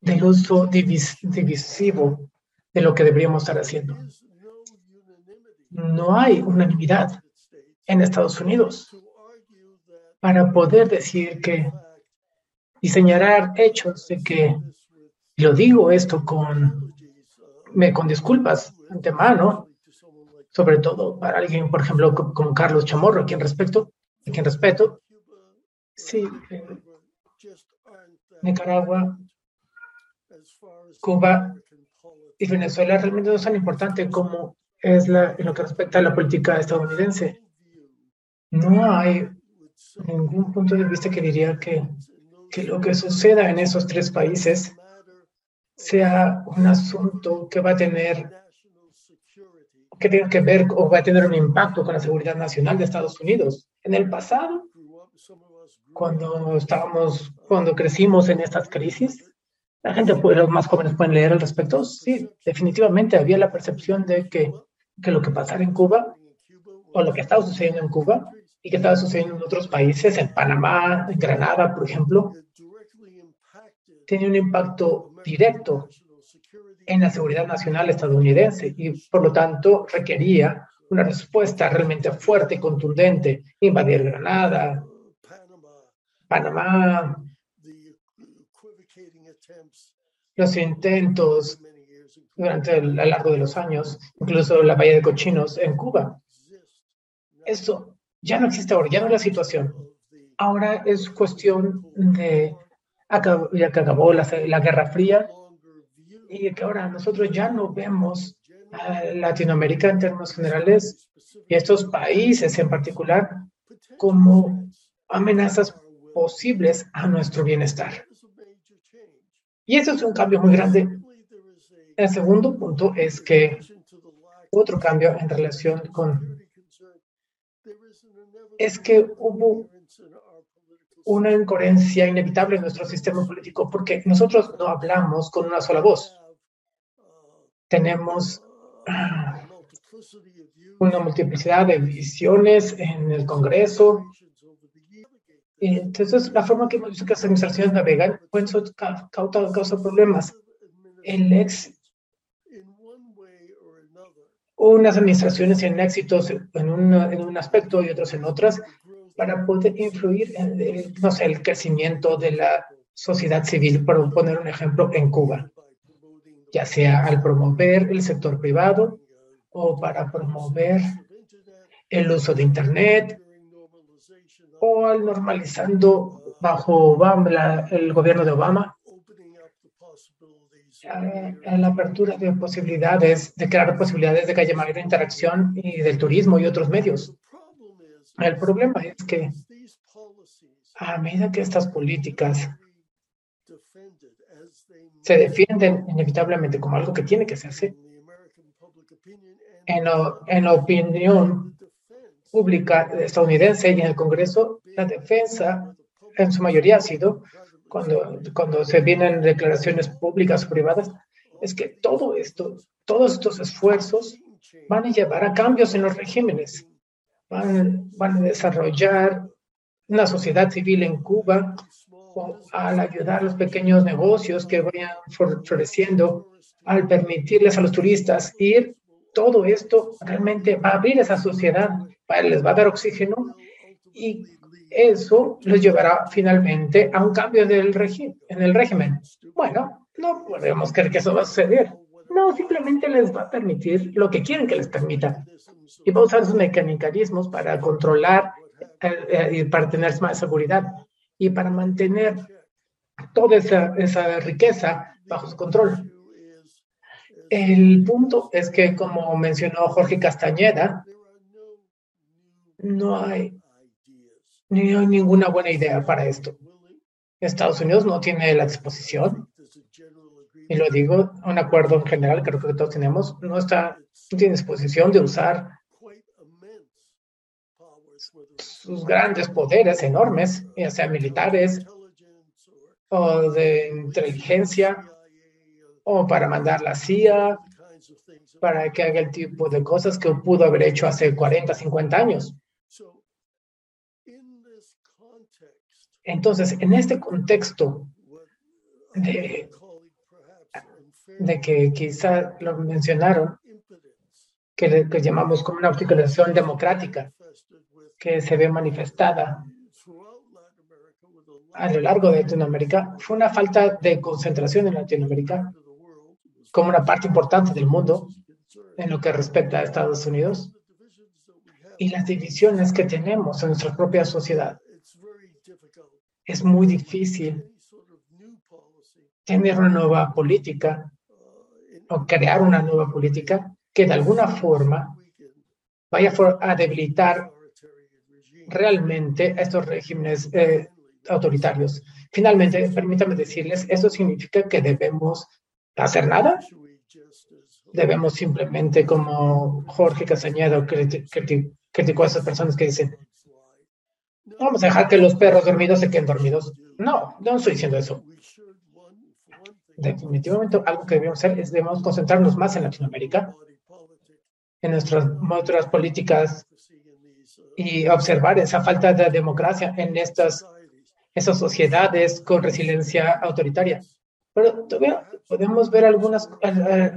del uso divis, divisivo de lo que deberíamos estar haciendo. No hay unanimidad en Estados Unidos para poder decir que diseñar hechos de que, y lo digo esto con, me, con disculpas antemano, sobre todo para alguien, por ejemplo, como, Carlos Chamorro, a quien respeto, a quien respeto, sí, Nicaragua, Cuba y Venezuela realmente no es tan importante como es la, en lo que respecta a la política estadounidense. No hay ningún punto de vista que diría que, que lo que suceda en esos tres países sea un asunto que va a tener que tenga que ver o va a tener un impacto con la seguridad nacional de Estados Unidos. En el pasado, cuando estábamos, cuando crecimos en estas crisis, la gente, los más jóvenes pueden leer al respecto. Sí, definitivamente había la percepción de que, que lo que pasara en Cuba o lo que estaba sucediendo en Cuba y que estaba sucediendo en otros países, en Panamá, en Granada, por ejemplo, tenía un impacto directo en la seguridad nacional estadounidense y por lo tanto requería una respuesta realmente fuerte y contundente. Invadir Granada, Panamá, los intentos durante el, a lo largo de los años, incluso la Bahía de Cochinos en Cuba. Eso ya no existe ahora, ya no es la situación. Ahora es cuestión de, ya que acabó la, la Guerra Fría, y que ahora nosotros ya no vemos a Latinoamérica en términos generales y estos países en particular como amenazas posibles a nuestro bienestar. Y eso es un cambio muy grande. El segundo punto es que otro cambio en relación con es que hubo una incoherencia inevitable en nuestro sistema político porque nosotros no hablamos con una sola voz. Tenemos una multiplicidad de visiones en el Congreso. Y entonces, la forma que las administraciones navegan pueden causa problemas. El ex, unas administraciones tienen éxitos en un, en un aspecto y otros en otras para poder influir en el, no sé, el crecimiento de la sociedad civil, por poner un ejemplo, en Cuba, ya sea al promover el sector privado o para promover el uso de Internet o al normalizando bajo Obama, el gobierno de Obama a la apertura de posibilidades, de crear posibilidades de que haya mayor interacción y del turismo y otros medios. El problema es que a medida que estas políticas se defienden inevitablemente como algo que tiene que hacerse, en la, en la opinión pública estadounidense y en el Congreso, la defensa en su mayoría ha sido, cuando, cuando se vienen declaraciones públicas o privadas, es que todo esto, todos estos esfuerzos van a llevar a cambios en los regímenes, van, van a desarrollar una sociedad civil en Cuba al ayudar a los pequeños negocios que vayan floreciendo, al permitirles a los turistas ir. Todo esto realmente va a abrir esa sociedad, les va a dar oxígeno y eso les llevará finalmente a un cambio del en el régimen. Bueno, no podemos creer que eso va a suceder. No, simplemente les va a permitir lo que quieren que les permita. Y va a usar sus mecanismos para controlar eh, eh, y para tener más seguridad y para mantener toda esa, esa riqueza bajo su control. El punto es que, como mencionó Jorge Castañeda, no hay, ninguna buena idea para esto. Estados Unidos no tiene la disposición, y lo digo, un acuerdo en general, creo que todos tenemos, no está, no disposición de usar sus grandes poderes enormes, ya sean militares o de inteligencia o para mandar la CIA para que haga el tipo de cosas que pudo haber hecho hace 40, 50 años. Entonces, en este contexto de, que quizá lo mencionaron, que llamamos como una articulación democrática, que se ve manifestada a lo largo de Latinoamérica, fue una falta de concentración en Latinoamérica como una parte importante del mundo en lo que respecta a Estados Unidos y las divisiones que tenemos en nuestra propia sociedad. Es muy difícil tener una nueva política o crear una nueva política que de alguna forma vaya a debilitar realmente estos regímenes eh, autoritarios. Finalmente, permítame decirles, eso significa que debemos hacer nada. Debemos simplemente, como Jorge Casañeda criticó a esas personas que dicen, vamos a dejar que los perros dormidos se queden dormidos. No, no estoy diciendo eso. Definitivamente algo que debemos hacer es debemos concentrarnos más en Latinoamérica, en nuestras otras políticas y observar esa falta de democracia en estas esas sociedades con resiliencia autoritaria. Pero todavía podemos ver algunas eh, eh,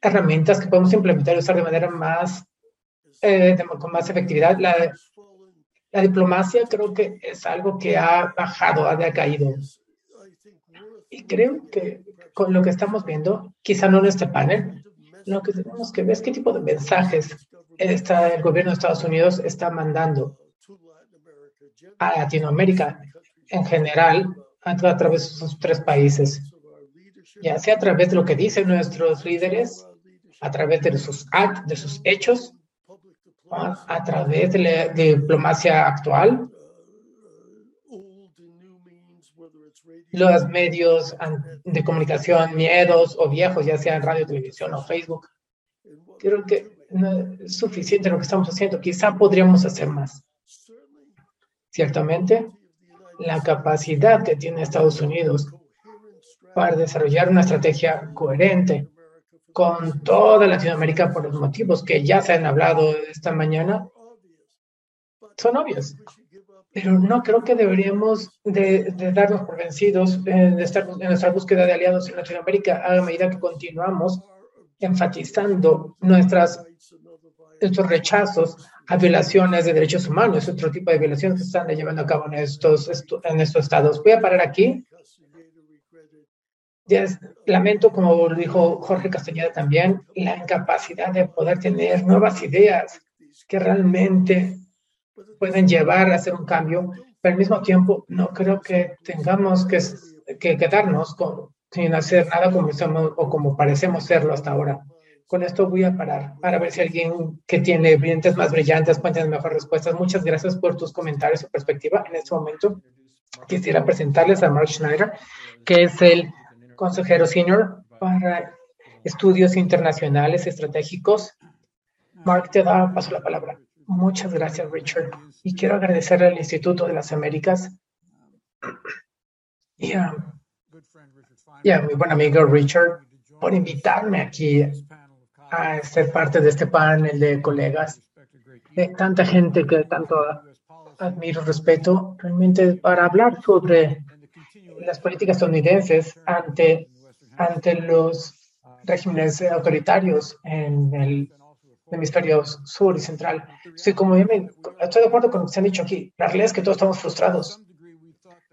herramientas que podemos implementar y usar de manera más, eh, con más efectividad. La diplomacia creo que es algo que ha bajado, ha decaído. Y creo que con lo que estamos viendo, quizá no en este panel, lo que tenemos que ver es qué tipo de mensajes está, el gobierno de Estados Unidos está mandando a Latinoamérica en general a, a través de sus tres países ya sea a través de lo que dicen nuestros líderes, a través de sus actos, de sus hechos, a través de la diplomacia actual, los medios de comunicación miedos o viejos, ya sea en radio, televisión o Facebook. Creo que no es suficiente lo que estamos haciendo. Quizá podríamos hacer más. Ciertamente, la capacidad que tiene Estados Unidos para desarrollar una estrategia coherente con toda Latinoamérica por los motivos que ya se han hablado esta mañana son obvios. Pero no creo que deberíamos de, darnos por vencidos en, estar, en nuestra búsqueda de aliados en Latinoamérica a medida que continuamos enfatizando nuestras, estos rechazos a violaciones de derechos humanos, otro tipo de violaciones que están llevando a cabo en estos, en estos estados. Voy a parar aquí. Lamento, como dijo Jorge Castañeda también, la incapacidad de poder tener nuevas ideas que realmente pueden llevar a hacer un cambio, pero al mismo tiempo no creo que tengamos que, que quedarnos con, sin hacer nada como estamos o como parecemos serlo hasta ahora. Con esto voy a parar para ver si alguien que tiene brillantes más brillantes puede tener mejores respuestas. Muchas gracias por tus comentarios y perspectiva. En este momento quisiera presentarles a Mark Schneider, que es el consejero senior para estudios internacionales estratégicos. Mark, te da paso la palabra. Muchas gracias, Richard. Y quiero agradecerle al Instituto de las Américas y a, mi buen amigo Richard por invitarme aquí a ser parte de este panel de colegas, de tanta gente que tanto admiro, respeto, realmente para hablar sobre las políticas estadounidenses ante, ante los regímenes autoritarios en el hemisferio sur y central. Sí, como estoy de acuerdo con lo que se han dicho aquí. La realidad es que todos estamos frustrados.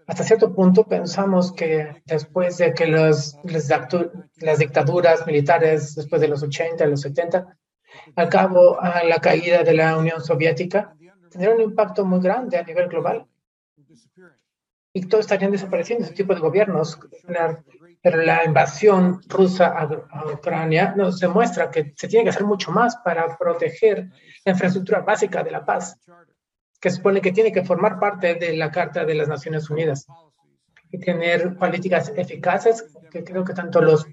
Hasta cierto punto pensamos que después de que los, las dictaduras militares, después de los 80, los 70, al cabo a la caída de la Unión Soviética, tendrían un impacto muy grande a nivel global. Y todos estarían desapareciendo ese tipo de gobiernos. Pero la invasión rusa a, Ucrania nos demuestra que se tiene que hacer mucho más para proteger la infraestructura básica de la paz, que supone que tiene que formar parte de la Carta de las Naciones Unidas y tener políticas eficaces que creo que tanto los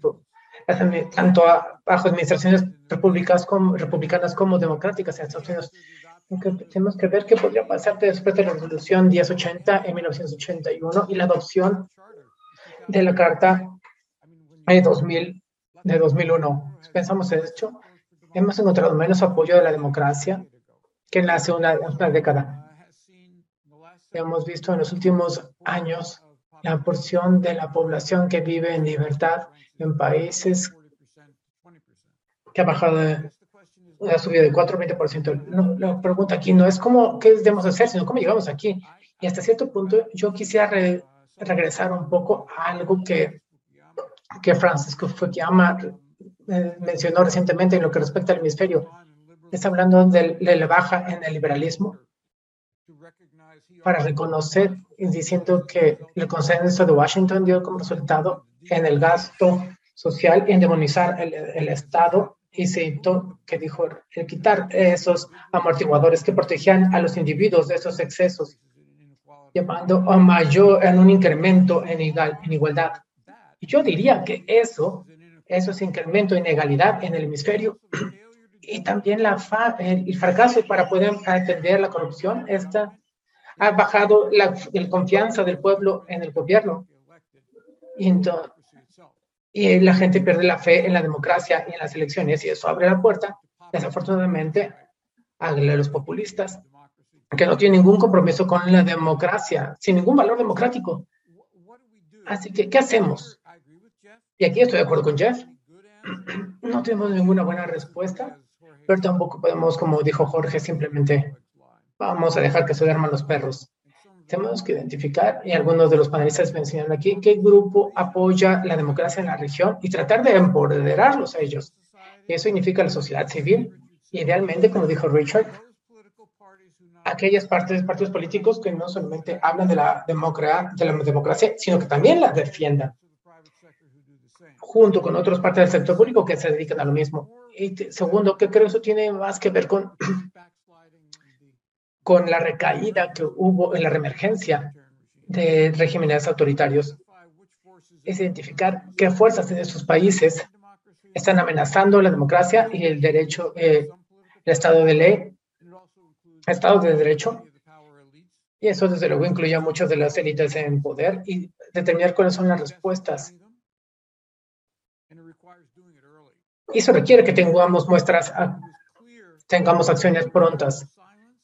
tanto bajo administraciones republicanas como, republicanas como democráticas en Estados Unidos tenemos que ver qué podría pasar después de la resolución 1080 en 1981 y la adopción de la Carta de, 2000, de 2001. Pensamos en esto, hemos encontrado menos apoyo de la democracia que en hace una, una década. Hemos visto en los últimos años la porción de la población que vive en libertad en países que ha bajado, ha subido de 4 a 20%. No, la pregunta aquí no es cómo, qué debemos hacer, sino cómo llegamos aquí. Y hasta cierto punto yo quisiera regresar un poco a algo que que Francisco Fukuyama eh, mencionó recientemente en lo que respecta al hemisferio. Está hablando de, la baja en el liberalismo para reconocer y diciendo que el consenso de Washington dio como resultado en el gasto social en demonizar el, el Estado y se que dijo el quitar esos amortiguadores que protegían a los individuos de esos excesos, llevando a mayor en un incremento en, igual, en igualdad. Y yo diría que eso, eso es incremento de inegalidad en el hemisferio y también la el, fracaso para poder atender la corrupción está, ha bajado la, confianza del pueblo en el gobierno. Y, y la gente pierde la fe en la democracia y en las elecciones y eso abre la puerta, desafortunadamente, a los populistas que no tienen ningún compromiso con la democracia, sin ningún valor democrático. Así que, ¿qué hacemos? Y aquí estoy de acuerdo con Jeff. No tenemos ninguna buena respuesta, pero tampoco podemos, como dijo Jorge, simplemente vamos a dejar que se duerman los perros. Tenemos que identificar, y algunos de los panelistas mencionan aquí, qué grupo apoya la democracia en la región y tratar de empoderarlos a ellos. Eso significa la sociedad civil, idealmente, como dijo Richard, aquellas partes, partidos políticos que no solamente hablan de la, de la democracia, sino que también la defiendan junto con otras partes del sector público que se dedican a lo mismo. Y segundo, que creo eso tiene más que ver con, con la recaída que hubo en la reemergencia de regímenes autoritarios. Es identificar qué fuerzas en esos países están amenazando la democracia y el derecho, eh, el Estado de ley, Estado de Derecho. Y eso, desde luego, incluye a muchas de las élites en poder y determinar cuáles son las respuestas Y eso requiere que tengamos muestras, tengamos acciones prontas.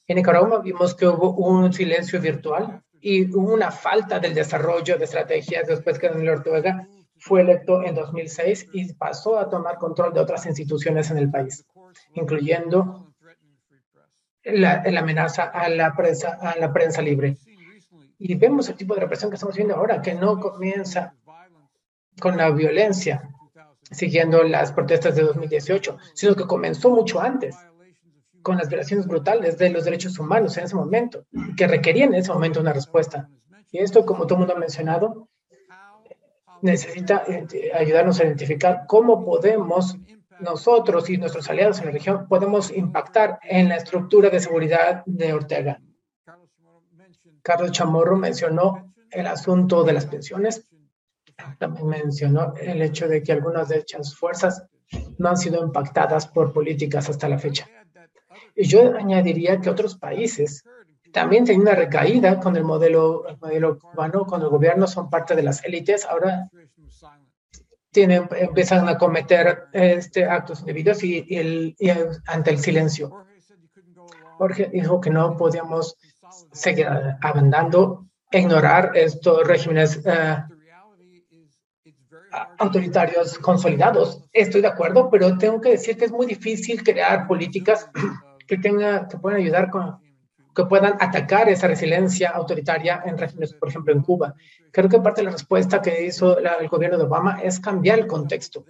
En Nicaragua vimos que hubo un silencio virtual y hubo una falta del desarrollo de estrategias después que Daniel Ortega fue electo en 2006 y pasó a tomar control de otras instituciones en el país, incluyendo la, la amenaza a la prensa, a la prensa libre. Y vemos el tipo de represión que estamos viendo ahora, que no comienza con la violencia, siguiendo las protestas de 2018, sino que comenzó mucho antes, con las violaciones brutales de los derechos humanos en ese momento, que requerían en ese momento una respuesta. Y esto, como todo el mundo ha mencionado, necesita eh, ayudarnos a identificar cómo podemos nosotros y nuestros aliados en la región podemos impactar en la estructura de seguridad de Ortega. Carlos Chamorro mencionó el asunto de las pensiones. También mencionó el hecho de que algunas de estas fuerzas no han sido impactadas por políticas hasta la fecha. Y yo añadiría que otros países también tienen una recaída con el modelo, el modelo cubano, cuando el gobierno son parte de las élites, ahora tienen, empiezan a cometer este, actos indebidos y, el, ante el silencio. Jorge dijo que no podíamos seguir abandonando, ignorar estos regímenes eh, autoritarios consolidados. Estoy de acuerdo, pero tengo que decir que es muy difícil crear políticas que, tenga, que puedan ayudar con que puedan atacar esa resiliencia autoritaria en regímenes, por ejemplo, en Cuba. Creo que parte de la respuesta que hizo el gobierno de Obama es cambiar el contexto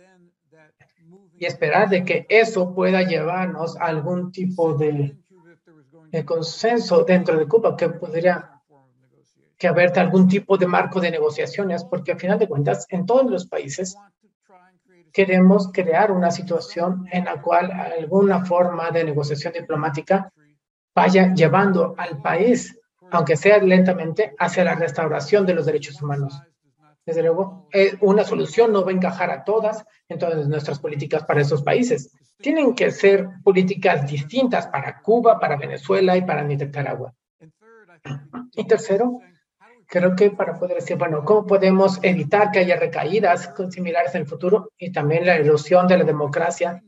y esperar de que eso pueda llevarnos a algún tipo de, de consenso dentro de Cuba, que podría que haber algún tipo de marco de negociaciones, porque al final de cuentas, en todos los países queremos crear una situación en la cual alguna forma de negociación diplomática vaya llevando al país, aunque sea lentamente, hacia la restauración de los derechos humanos. Desde luego, eh, una solución no va a encajar a todas en todas nuestras políticas para esos países. Tienen que ser políticas distintas para Cuba, para Venezuela y para Nicaragua. Y tercero, creo que para poder decir, bueno, ¿cómo podemos evitar que haya recaídas similares en el futuro y también la erosión de la democracia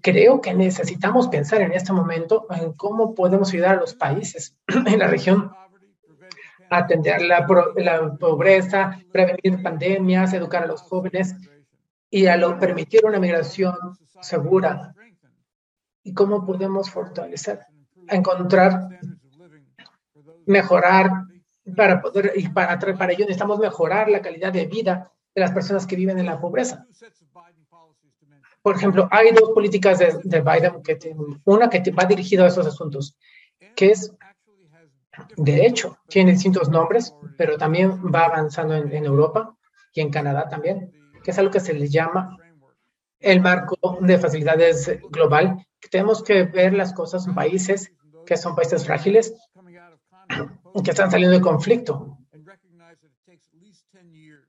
creo que necesitamos pensar en este momento en cómo podemos ayudar a los países en la región a atender la, la pobreza, prevenir pandemias, educar a los jóvenes y a lo, permitir una migración segura. ¿Y cómo podemos fortalecer? Encontrar, mejorar, para poder, y para, para ello necesitamos mejorar la calidad de vida de las personas que viven en la pobreza. Por ejemplo, hay dos políticas de, Biden, que una que va dirigida a esos asuntos, que es, de hecho, tiene distintos nombres, pero también va avanzando en, Europa y en Canadá también, que es algo que se le llama el marco de facilidades global, tenemos que ver las cosas en países que son países frágiles, que están saliendo de conflicto.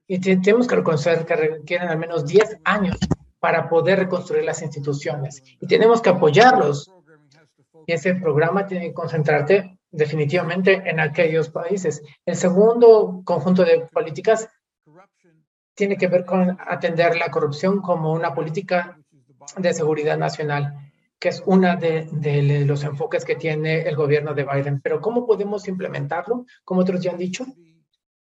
Y tenemos que reconocer que requieren al menos 10 años para poder reconstruir las instituciones. Y tenemos que apoyarlos. Y ese programa tiene que concentrarte definitivamente en aquellos países. El segundo conjunto de políticas tiene que ver con atender la corrupción como una política de seguridad nacional, que es uno de, los enfoques que tiene el gobierno de Biden. Pero ¿cómo podemos implementarlo? Como otros ya han dicho.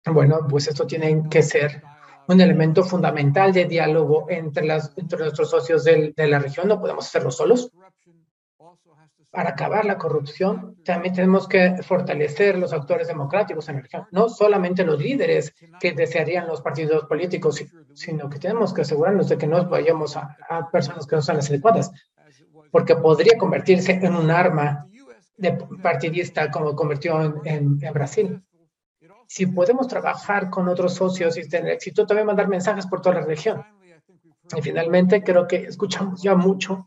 Bueno, pues esto tiene que ser un elemento fundamental de diálogo entre, las, nuestros socios de la región. No podemos hacerlo solos. Para acabar la corrupción, también tenemos que fortalecer los actores democráticos en la región, no solamente los líderes que desearían los partidos políticos, sino que tenemos que asegurarnos de que no vayamos a, personas que no son las adecuadas, porque podría convertirse en un arma de partidista como convirtió en, Brasil si podemos trabajar con otros socios y tener éxito, también mandar mensajes por toda la región. Y finalmente, creo que escuchamos ya mucho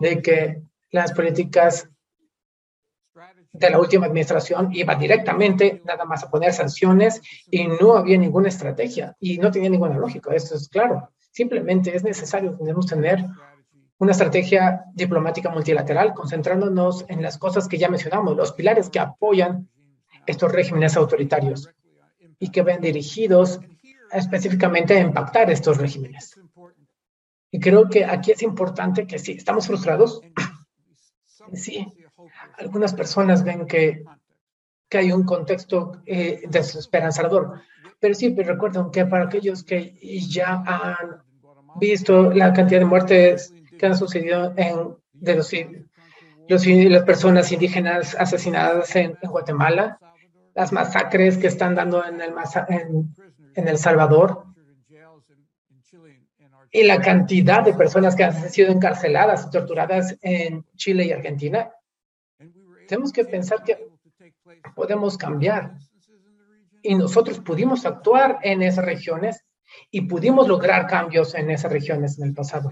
de que las políticas de la última administración iban directamente nada más a poner sanciones y no había ninguna estrategia y no tenía ninguna lógica. Esto es claro. Simplemente es necesario, debemos tener una estrategia diplomática multilateral concentrándonos en las cosas que ya mencionamos, los pilares que apoyan estos regímenes autoritarios y que ven dirigidos específicamente a impactar estos regímenes. Y creo que aquí es importante que sí, estamos frustrados. Sí, algunas personas ven que, que hay un contexto eh, desesperanzador. Pero sí, pero recuerden que para aquellos que ya han visto la cantidad de muertes que han sucedido en de los, los las personas indígenas asesinadas en, Guatemala, las masacres que están dando en el, en, en El Salvador y la cantidad de personas que han sido encarceladas y torturadas en Chile y Argentina, tenemos que pensar que podemos cambiar. Y nosotros pudimos actuar en esas regiones y pudimos lograr cambios en esas regiones en el pasado.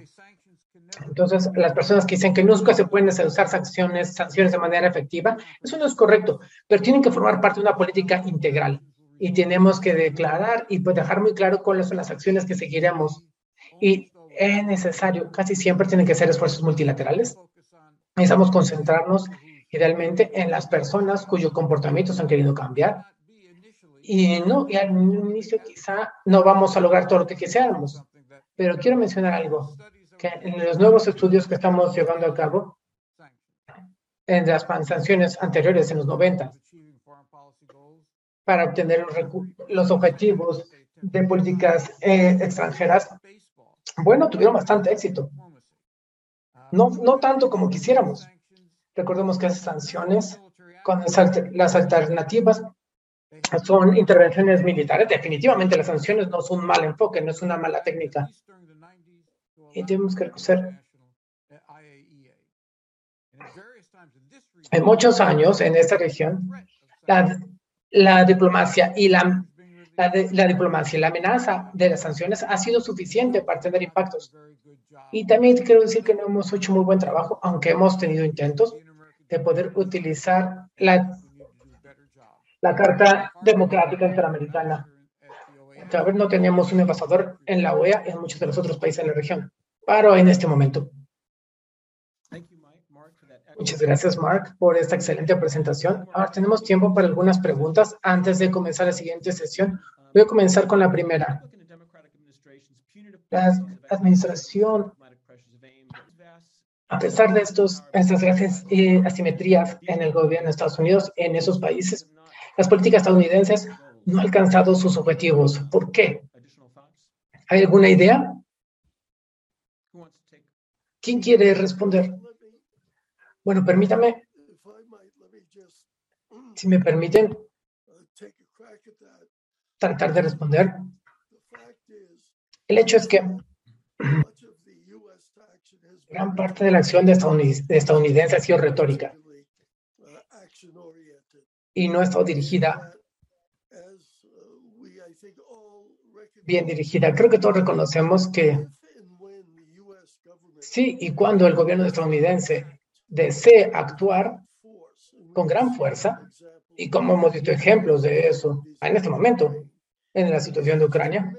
Entonces, las personas que dicen que nunca se pueden usar sanciones, sanciones de manera efectiva, eso no es correcto, pero tienen que formar parte de una política integral y tenemos que declarar y pues dejar muy claro cuáles son las acciones que seguiremos. Y es necesario, casi siempre tienen que ser esfuerzos multilaterales. Necesitamos concentrarnos idealmente en las personas cuyos comportamientos han querido cambiar. Y no, y al inicio quizá no vamos a lograr todo lo que quisiéramos, pero quiero mencionar algo, en los nuevos estudios que estamos llevando a cabo, en las sanciones anteriores, en los 90, para obtener los, objetivos de políticas eh, extranjeras, bueno, tuvieron bastante éxito. No, no tanto como quisiéramos. Recordemos que esas sanciones, con las alternativas, son intervenciones militares. Definitivamente las sanciones no son un mal enfoque, no es una mala técnica. Y tenemos que reconocer. En muchos años en esta región, la, diplomacia y la, diplomacia la amenaza de las sanciones ha sido suficiente para tener impactos. Y también quiero decir que no hemos hecho muy buen trabajo, aunque hemos tenido intentos de poder utilizar la, Carta Democrática Interamericana. Tal vez no teníamos un embajador en la OEA y en muchos de los otros países de la región, pero en este momento. Muchas gracias, Mark, por esta excelente presentación. Ahora tenemos tiempo para algunas preguntas antes de comenzar la siguiente sesión. Voy a comenzar con la primera. La administración, a pesar de estos, estas grandes eh, asimetrías en el gobierno de Estados Unidos, en esos países, las políticas estadounidenses no han alcanzado sus objetivos. ¿Por qué? ¿Hay alguna idea? ¿Quién quiere responder? Bueno, permítame, si me permiten, tratar de responder. El hecho es que gran parte de la acción de estadounidense ha sido retórica y no ha estado dirigida bien dirigida. Creo que todos reconocemos que sí, y cuando el gobierno estadounidense desee actuar con gran fuerza, y como hemos visto ejemplos de eso en este momento, en la situación de Ucrania,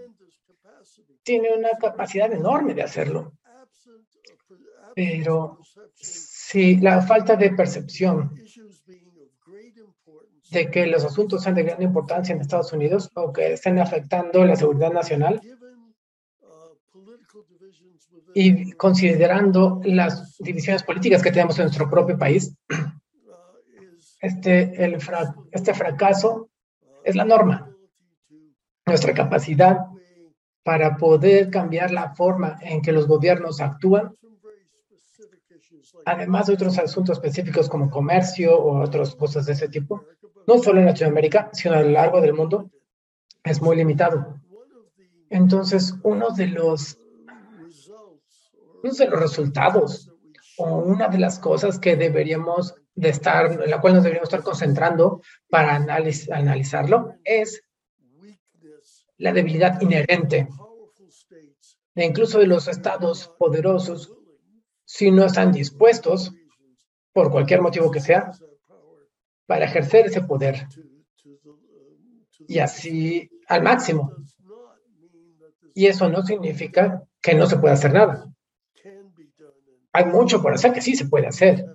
tiene una capacidad enorme de hacerlo. Pero si la falta de percepción de que los asuntos sean de gran importancia en Estados Unidos o que estén afectando la seguridad nacional, y considerando las divisiones políticas que tenemos en nuestro propio país, este, este fracaso es la norma. Nuestra capacidad para poder cambiar la forma en que los gobiernos actúan, además de otros asuntos específicos como comercio o otras cosas de ese tipo, no solo en Latinoamérica, sino a lo largo del mundo, es muy limitado. Entonces, uno de los de los resultados o una de las cosas que deberíamos de estar, en la cual nos deberíamos estar concentrando para analizarlo es la debilidad inherente de incluso de los estados poderosos si no están dispuestos, por cualquier motivo que sea, para ejercer ese poder y así al máximo. Y eso no significa que no se pueda hacer nada hay mucho por hacer que sí se puede hacer.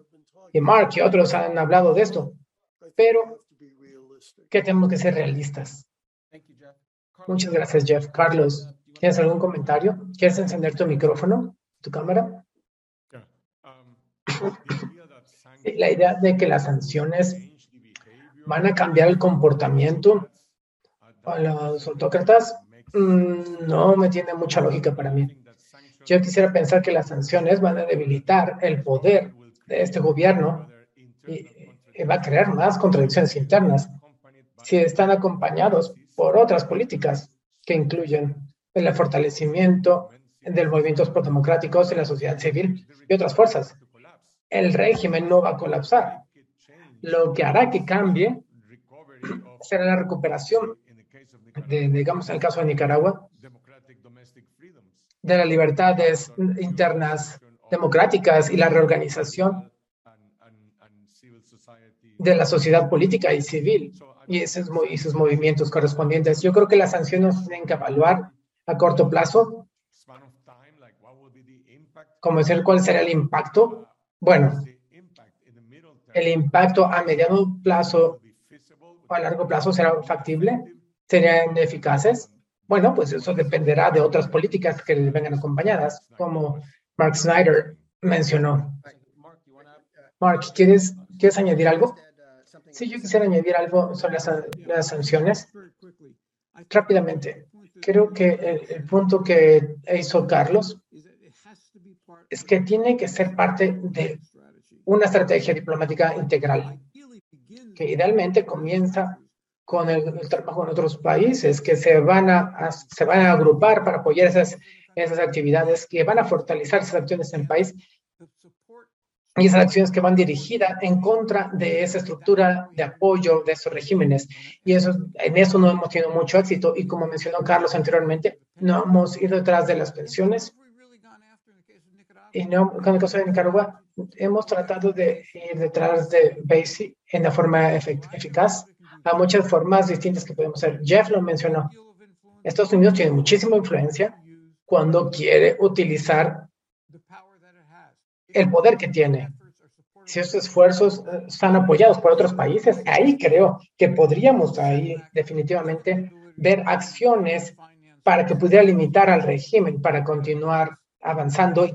Y Mark y otros han hablado de esto. Pero que tenemos que ser realistas. Muchas gracias, Jeff. Carlos, ¿Tienes algún comentario? ¿Quieres encender tu micrófono, tu cámara? La idea de que las sanciones van a cambiar el comportamiento a los autócratas mm, no me tiene mucha lógica para mí. Yo quisiera pensar que las sanciones van a debilitar el poder de este gobierno y, va a crear más contradicciones internas si están acompañados por otras políticas que incluyen el fortalecimiento de los movimientos prodemocráticos y la sociedad civil y otras fuerzas. El régimen no va a colapsar. Lo que hará que cambie será la recuperación, de, digamos en el caso de Nicaragua, de las libertades internas democráticas y la reorganización de la sociedad política y civil y esos, y sus movimientos correspondientes. Yo creo que las sanciones tienen que evaluar a corto plazo, como decir cuál será el impacto. Bueno, el impacto a mediano plazo o a largo plazo será factible, serían eficaces. Bueno, pues eso dependerá de otras políticas que vengan acompañadas, como Mark Snyder mencionó. Mark, ¿quieres, ¿quieres añadir algo? Sí, yo quisiera añadir algo sobre las, sanciones. Rápidamente, creo que el, punto que hizo Carlos es que tiene que ser parte de una estrategia diplomática integral, que idealmente comienza con el, trabajo en otros países que se van a, se van a agrupar para apoyar esas, esas actividades, que van a fortalecer esas acciones en el país y esas acciones que van dirigidas en contra de esa estructura de apoyo de esos regímenes. Y eso, en eso no hemos tenido mucho éxito. Y como mencionó Carlos anteriormente, no hemos ido detrás de las pensiones. Y no, con el caso de Nicaragua, hemos tratado de ir detrás de BASIC en la forma eficaz. Hay muchas formas distintas que podemos hacer. Jeff lo mencionó. Estados Unidos tiene muchísima influencia cuando quiere utilizar el poder que tiene. Si esos esfuerzos eh, están apoyados por otros países, ahí creo que podríamos ahí definitivamente ver acciones para que pudiera limitar al régimen, para continuar avanzando y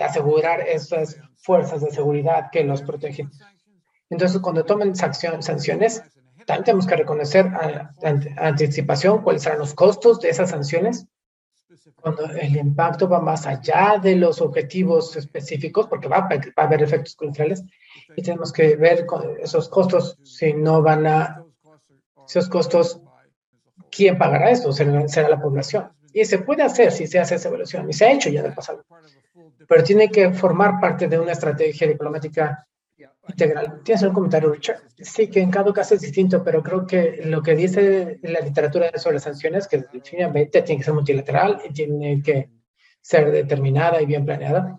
asegurar esas fuerzas de seguridad que los protegen. Entonces, cuando tomen sanciones, también tenemos que reconocer a, anticipación cuáles serán los costos de esas sanciones cuando el impacto va más allá de los objetivos específicos, porque va, a haber efectos colaterales, y tenemos que ver esos costos, si no van a, esos costos, ¿quién pagará esto? Será, será la población. Y se puede hacer si se hace esa evaluación, y se ha hecho ya en el pasado, pero tiene que formar parte de una estrategia diplomática integral. ¿Tienes un comentario, Richard? Sí, que en cada caso es distinto, pero creo que lo que dice la literatura sobre las sanciones, que definitivamente tiene que ser multilateral y tiene que ser determinada y bien planeada,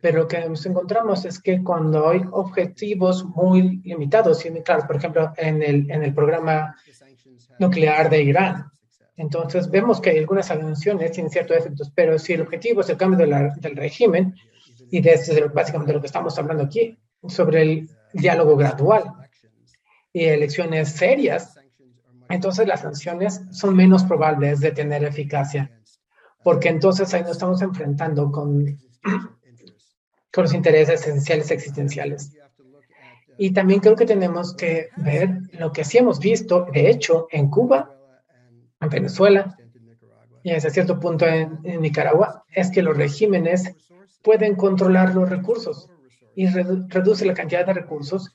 pero lo que nos encontramos es que cuando hay objetivos muy limitados y muy claros, por ejemplo, en el, en el programa nuclear de Irán, entonces vemos que algunas sanciones tienen ciertos efectos, pero si el objetivo es el cambio del régimen, y de eso es básicamente de lo que estamos hablando aquí, sobre el diálogo gradual y elecciones serias, entonces las sanciones son menos probables de tener eficacia, porque entonces ahí nos estamos enfrentando con, con los intereses esenciales existenciales. Y también creo que tenemos que ver lo que sí hemos visto, de hecho, en Cuba, en Venezuela y hasta cierto punto en Nicaragua, es que los regímenes pueden controlar los recursos y reduce la cantidad de recursos,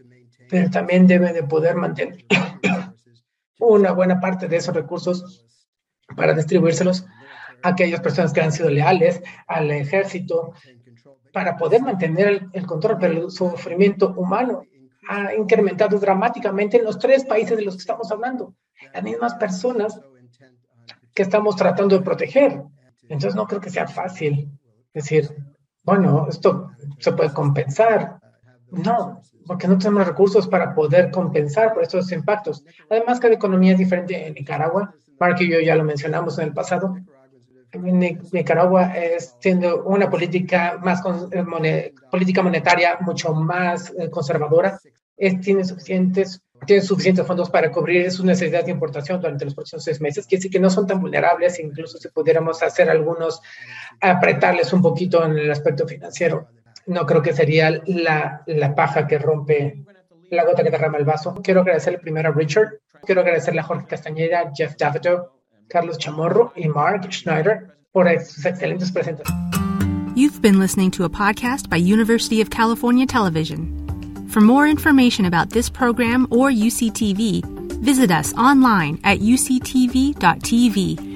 pero también debe de poder mantener una buena parte de esos recursos para distribuírselos a aquellas personas que han sido leales al ejército, para poder mantener el, control, pero el sufrimiento humano ha incrementado dramáticamente en los tres países de los que estamos hablando. Las mismas personas que estamos tratando de proteger. Entonces no creo que sea fácil decir, bueno, esto se puede compensar. No, porque no tenemos recursos para poder compensar por estos impactos. Además, cada economía es diferente en Nicaragua. Mark y yo ya lo mencionamos en el pasado. Nicaragua es siendo una política más eh, política monetaria mucho más eh, conservadora. Es, tiene suficientes tienen suficientes fondos para cubrir sus necesidades de importación durante los próximos seis meses, quiere decir que no son tan vulnerables, incluso si pudiéramos hacer algunos, apretarles un poquito en el aspecto financiero. No creo que sería la, la paja que rompe la gota que derrama el vaso. Quiero agradecerle primero a Richard, quiero agradecerle a Jorge Castañeda, Jeff Davido, Carlos Chamorro y Mark Schneider por sus excelentes presentaciones. You've been listening to a podcast by University of California Television. For more information about this program or UCTV, visit us online at uctv.tv